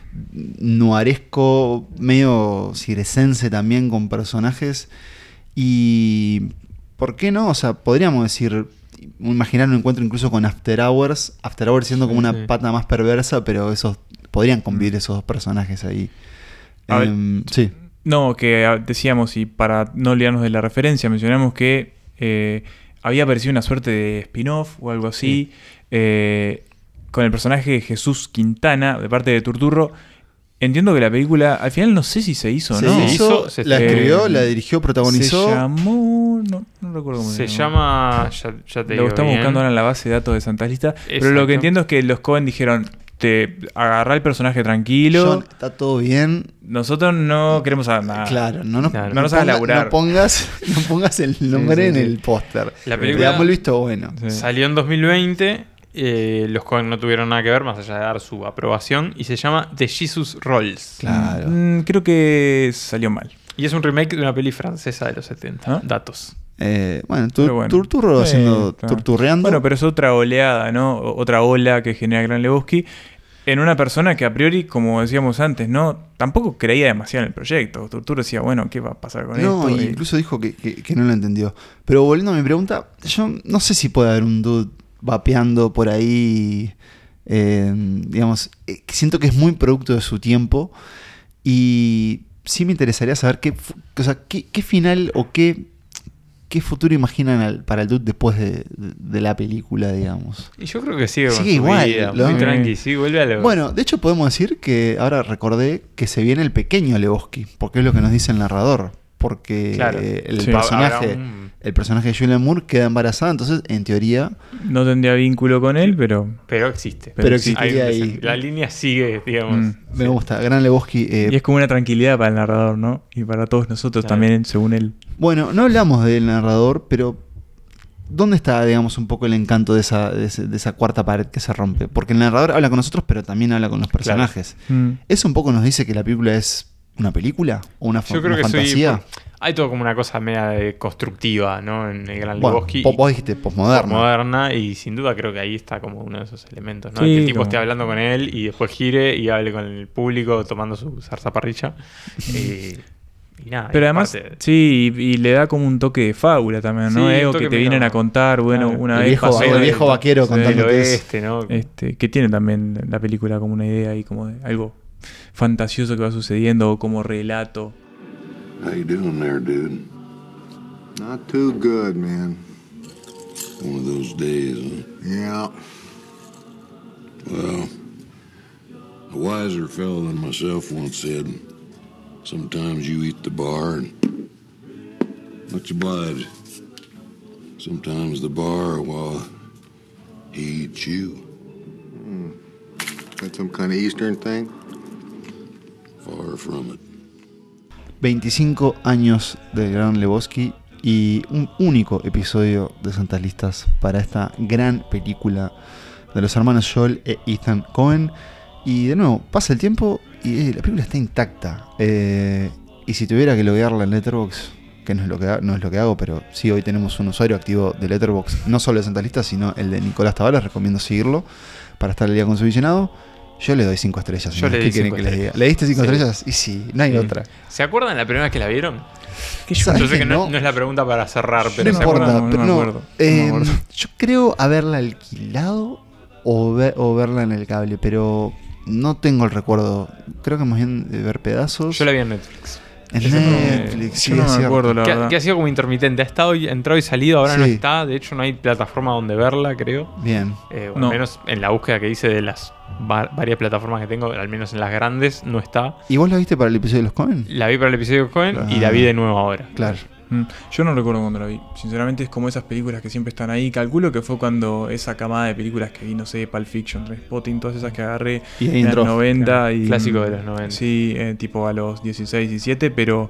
nuaresco, medio ciresense también con personajes. Y. ¿Por qué no? O sea, podríamos decir. Imaginar un encuentro incluso con After Hours. After Hours siendo como Sí, una sí. pata más perversa, pero esos. Podrían convivir esos dos personajes ahí. A ver, Em, sí. No, que ah, decíamos, y para no olvidarnos de la referencia, mencionamos que eh, había aparecido una suerte de spin-off o algo así, eh, con el personaje de Jesús Quintana, de parte de Turturro, entiendo que la película, al final no sé si se hizo o Se no. hizo, se- la eh, escribió, la dirigió, protagonizó. Se llamó. No, no recuerdo cómo Se se, llama. Ya, ya te Lo digo estamos bien. buscando ahora en la base de datos de Santa Lista. Pero lo que entiendo es que los Cohen dijeron: te agarrá el personaje tranquilo. John, está todo bien. Nosotros no queremos saber nada. Claro, no nos, Claro. No nos hagas ponga- laburar. no pongas, no pongas el nombre sí, en sí. el póster. La Le película- damos el visto bueno. Sí. Salió en 2020. Eh, los Cohen no tuvieron nada que ver más allá de dar su aprobación. Y se llama The Jesus Rolls. Claro. Mm, creo que salió mal. Y es un remake de una peli francesa de los 70. ¿Ah? Datos. Eh, bueno, tu- Pero bueno. Turturro haciendo, claro. turturreando. Bueno, pero es otra oleada, ¿no? Otra ola que genera Gran Lebowski en una persona que a priori, como decíamos antes, ¿no? Tampoco creía demasiado en el proyecto. Turturro decía, bueno, ¿qué va a pasar con no, esto? Y- incluso dijo que, que- que no lo entendió. Pero volviendo a mi pregunta, yo no sé si puede haber un dude vapeando por ahí. eh, digamos, eh, siento que es muy producto de su tiempo. Y sí me interesaría saber qué, o sea, qué, qué final o qué, qué futuro imaginan al- para el dude después de, de- de la película, digamos. Y yo creo que sigue Sigue igual, vida, muy tranqui. Sí, vuelve a lo. Bueno, de hecho podemos decir que ahora recordé que se viene el pequeño Lebowski, porque es lo que nos dice el narrador. Porque Claro. el Sí. personaje, un- el personaje de Julian Moore queda embarazada, entonces en teoría No tendría vínculo con él, pero. Pero existe. Pero un ahí. La línea sigue, digamos. Mm. me gusta, gran Lebowski. eh, Y es como una tranquilidad para el narrador, ¿no? Y para todos nosotros Claro. también, según él. Bueno, no hablamos del narrador, pero ¿dónde está, digamos, un poco el encanto de esa, de, ese- de esa cuarta pared que se rompe? Porque el narrador habla con nosotros, pero también habla con los personajes. Mm. ¿Eso un poco nos dice que la película es una película o una, fa- Yo creo una que soy. fantasía? Hay todo como una cosa media de constructiva, ¿no? En el Gran Bueno, Lebowski. vos dijiste posmoderna. Moderna, y sin duda creo que ahí está como uno de esos elementos, ¿no? Sí, que el tipo como- esté hablando con él y después gire y hable con el público tomando su zarzaparrilla. y, [laughs] y nada. y Pero además, sí, y, y le da como un toque de fábula también, ¿no? Sí, toque que te vienen a contar, bueno, Claro. una El vez viejo- pasó el viejo vaquero contándote oeste, ¿no? Este, que tiene también la película como una idea ahí como de algo fantasioso que va sucediendo o como relato. How you doing there, dude? Not too good, man. One of those days, huh? Yeah. Well, a wiser fellow than myself once said, sometimes you eat the bar and much obliged. Sometimes the bar, well, he eats you. Hmm. That some kind of Eastern thing? Far from it. 25 años del gran Lebowski y un único episodio de Santas Listas para esta gran película de los hermanos Joel e Ethan Cohen. Y de nuevo, pasa el tiempo y eh, la película está intacta. Eh, y si tuviera que loguearla en Letterboxd, que no es, lo que, no es lo que hago, pero sí, hoy tenemos un usuario activo de Letterboxd, no solo de Santas Listas, sino el de Nicolás Tavares, recomiendo seguirlo para estar al día con su visionado. Yo le doy 5 estrellas. Yo señores. le ¿Qué di quieren cinco que les diga? estrellas. ¿Le diste 5 Sí. estrellas? Y sí, no hay Sí. otra. ¿Se acuerdan la primera vez que la vieron? ¿Sabes Yo sé que que no, no? no es la pregunta para cerrar, No pero ¿se importa, acuerdan? no pero me no, acuerdo, no eh, me acuerdo. yo creo haberla alquilado o, ver- o verla en el cable, pero no tengo el recuerdo. Creo que más bien de ver pedazos. Yo la vi en Netflix. En Yo no- Netflix, sí, yo no es me cierto. acuerdo, la Que, verdad. que ha sido como intermitente. Ha estado y- entrado y salido, ahora no está. De hecho, no hay plataforma donde verla, creo. Bien. Eh, o No. al menos en la búsqueda que hice de las va- varias plataformas que tengo, al menos en las grandes, no está. ¿Y vos la viste para el episodio de los Cohen? La vi para el episodio de Cohen y la Ah. vi de nuevo ahora. Claro. Mm, Yo no recuerdo cuando la vi. Sinceramente es como esas películas que siempre están ahí. Calculo que fue cuando esa camada de películas que vi, no sé, Pulp Fiction, Spotting, todas esas que agarré Y en los 90 y Clásico de los 90. Sí, eh, tipo a los 16, 17, pero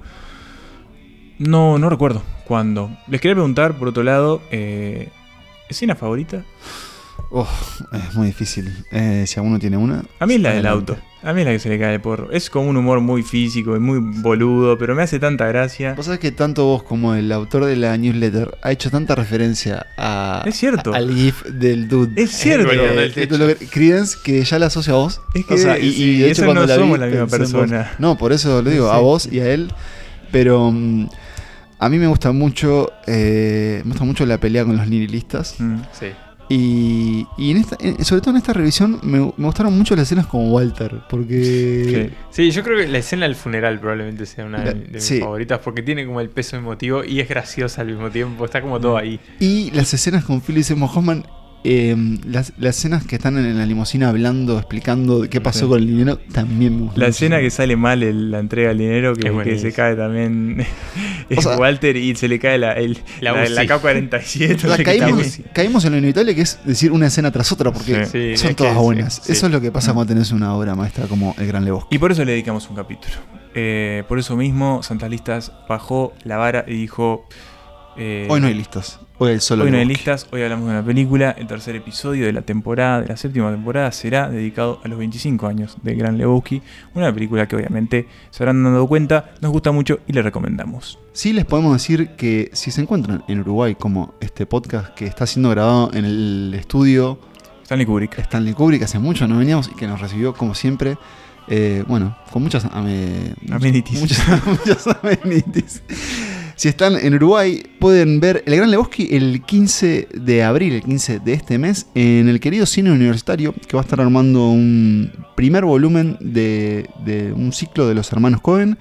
no no recuerdo cuándo. Les quería preguntar por otro lado, eh, ¿escena favorita? Uf, es muy difícil. Eh, si alguno tiene una. A mí es la del auto. A mí es la que se le cae el porro. Es como un humor muy físico y muy boludo, pero me hace tanta gracia. Vos sabés que tanto vos como el autor de la newsletter ha hecho tanta referencia a, Es cierto. a- al GIF del dude. Es cierto. El Eh, eh, lo que- Credence que ya la asocia a vos. Es que sí, eso no somos la misma pensé en vos. persona. No, por eso le digo, a Sí. vos y a él. Pero mm, a mí me gusta mucho. eh, me gusta mucho la pelea con los nihilistas. Mm. Sí. Y, y en esta, en- sobre todo en esta revisión me, me gustaron mucho las escenas con Walter. Porque. Sí, yo creo que la escena del funeral probablemente sea una La- de, de mis sí. favoritas porque tiene como el peso emotivo y es graciosa al mismo tiempo. Está como todo ahí. Y las escenas con Philip Seymour Hoffman eh, las, las escenas que están en la limusina hablando, explicando qué pasó Sí. con el dinero, también me La escena que sale mal el- la entrega del dinero, que, Es que se cae también [laughs] es O sea- Walter y se le cae la, el- La la, UCI. la K-47. O sea, no sé qué caímos, en lo inevitable que es decir una escena tras otra, porque Sí. Sí, son es todas buenas. sí. Eso es lo que pasa cuando tenés una obra maestra como El Gran Lebowski. Y por eso le dedicamos un capítulo. Eh, por eso mismo, Santas Listas bajó la vara y dijo... eh, Hoy no hay listas. Hoy hay solo Hoy no hay Lebowski. listas, hoy hablamos de una película. El tercer episodio de la temporada, de la séptima temporada, será dedicado a los 25 años de Gran Lebowski. Una película que obviamente se habrán dado cuenta, nos gusta mucho y le recomendamos. Sí les podemos decir que si se encuentran en Uruguay como este podcast que está siendo grabado en el estudio Stanley Kubrick. Stanley Kubrick, hace mucho no veníamos y que nos recibió como siempre, eh, bueno, con muchas ame- Amenities. Muchas, [laughs] muchas amenities. Si están en Uruguay, pueden ver El Gran Lebowski el 15 de abril, el 15 de este mes, en el querido cine universitario, que va a estar armando un primer volumen de, de un ciclo de los hermanos Cohen.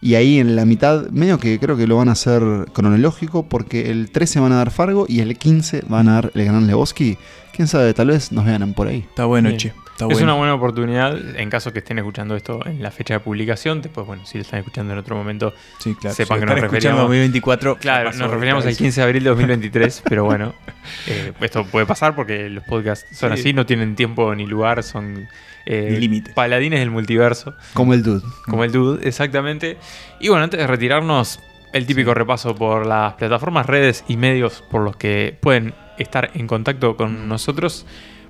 Y ahí en la mitad, medio que creo que lo van a hacer cronológico, porque el 13 van a dar Fargo y el 15 van a dar El Gran Lebowski. Quién sabe, tal vez nos vean por ahí. Está bueno, Bien. che. Está es bueno. una buena oportunidad en caso que estén escuchando esto en la fecha de publicación. Después, bueno, si lo están escuchando en otro momento, Sí, claro. sepan Si que nos referíamos. 2024. Claro, nos referíamos al vez. 15 de abril de 2023, [laughs] pero bueno, eh, esto puede pasar porque los podcasts son Sí. así, no tienen tiempo ni lugar, son eh, paladines del multiverso, Como el dude. como el Dude, exactamente. Y bueno, antes de retirarnos, el típico repaso por las plataformas, redes y medios por los que pueden estar en contacto con nosotros.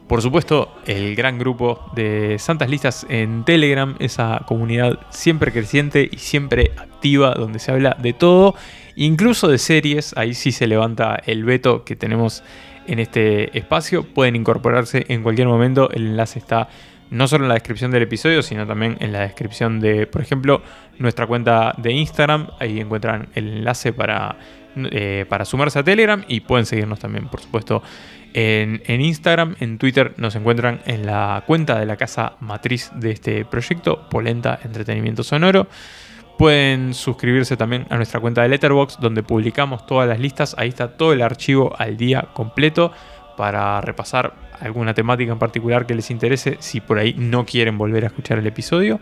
Por supuesto, el gran grupo de Santas Listas en Telegram, esa comunidad siempre creciente y siempre activa, donde se habla de todo, incluso de series. Ahí sí se levanta el veto que tenemos en este espacio. Pueden incorporarse en cualquier momento. El enlace está no solo en la descripción del episodio, sino también en la descripción de, por ejemplo, nuestra cuenta de Instagram. Ahí encuentran el enlace para, eh, para sumarse a Telegram y pueden seguirnos también, por supuesto, en, Instagram. En Twitter nos encuentran en la cuenta de la casa matriz de este proyecto, Polenta Entretenimiento Sonoro. Pueden suscribirse también a nuestra cuenta de Letterboxd, donde publicamos todas las listas. Ahí está todo el archivo al día completo para repasar alguna temática en particular que les interese si por ahí no quieren volver a escuchar el episodio.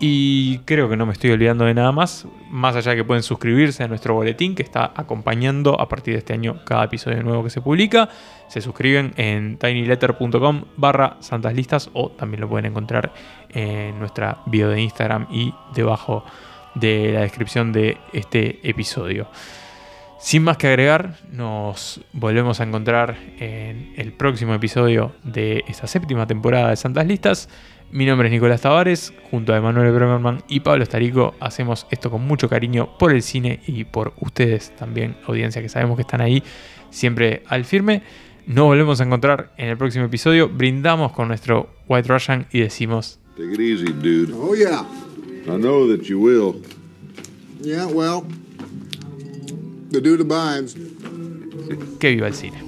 Y creo que no me estoy olvidando de nada más, más allá de que pueden suscribirse a nuestro boletín que está acompañando a partir de este año cada episodio nuevo que se publica. Se suscriben en tinyletter.com barra santas listas o también lo pueden encontrar en nuestra bio de Instagram y debajo de la descripción de este episodio. Sin más que agregar, nos volvemos a encontrar en el próximo episodio de esta séptima temporada de Santas Listas. Mi nombre es Nicolás Tavares, junto a Emanuel Bremerman y Pablo Estarico hacemos esto con mucho cariño por el cine y por ustedes también, audiencia que sabemos que están ahí siempre al firme. Nos volvemos a encontrar en el próximo episodio, brindamos con nuestro White Russian y decimos Take it easy, dude. Oh, yeah. I know that you will. Yeah, well, the dude abides. que viva el cine.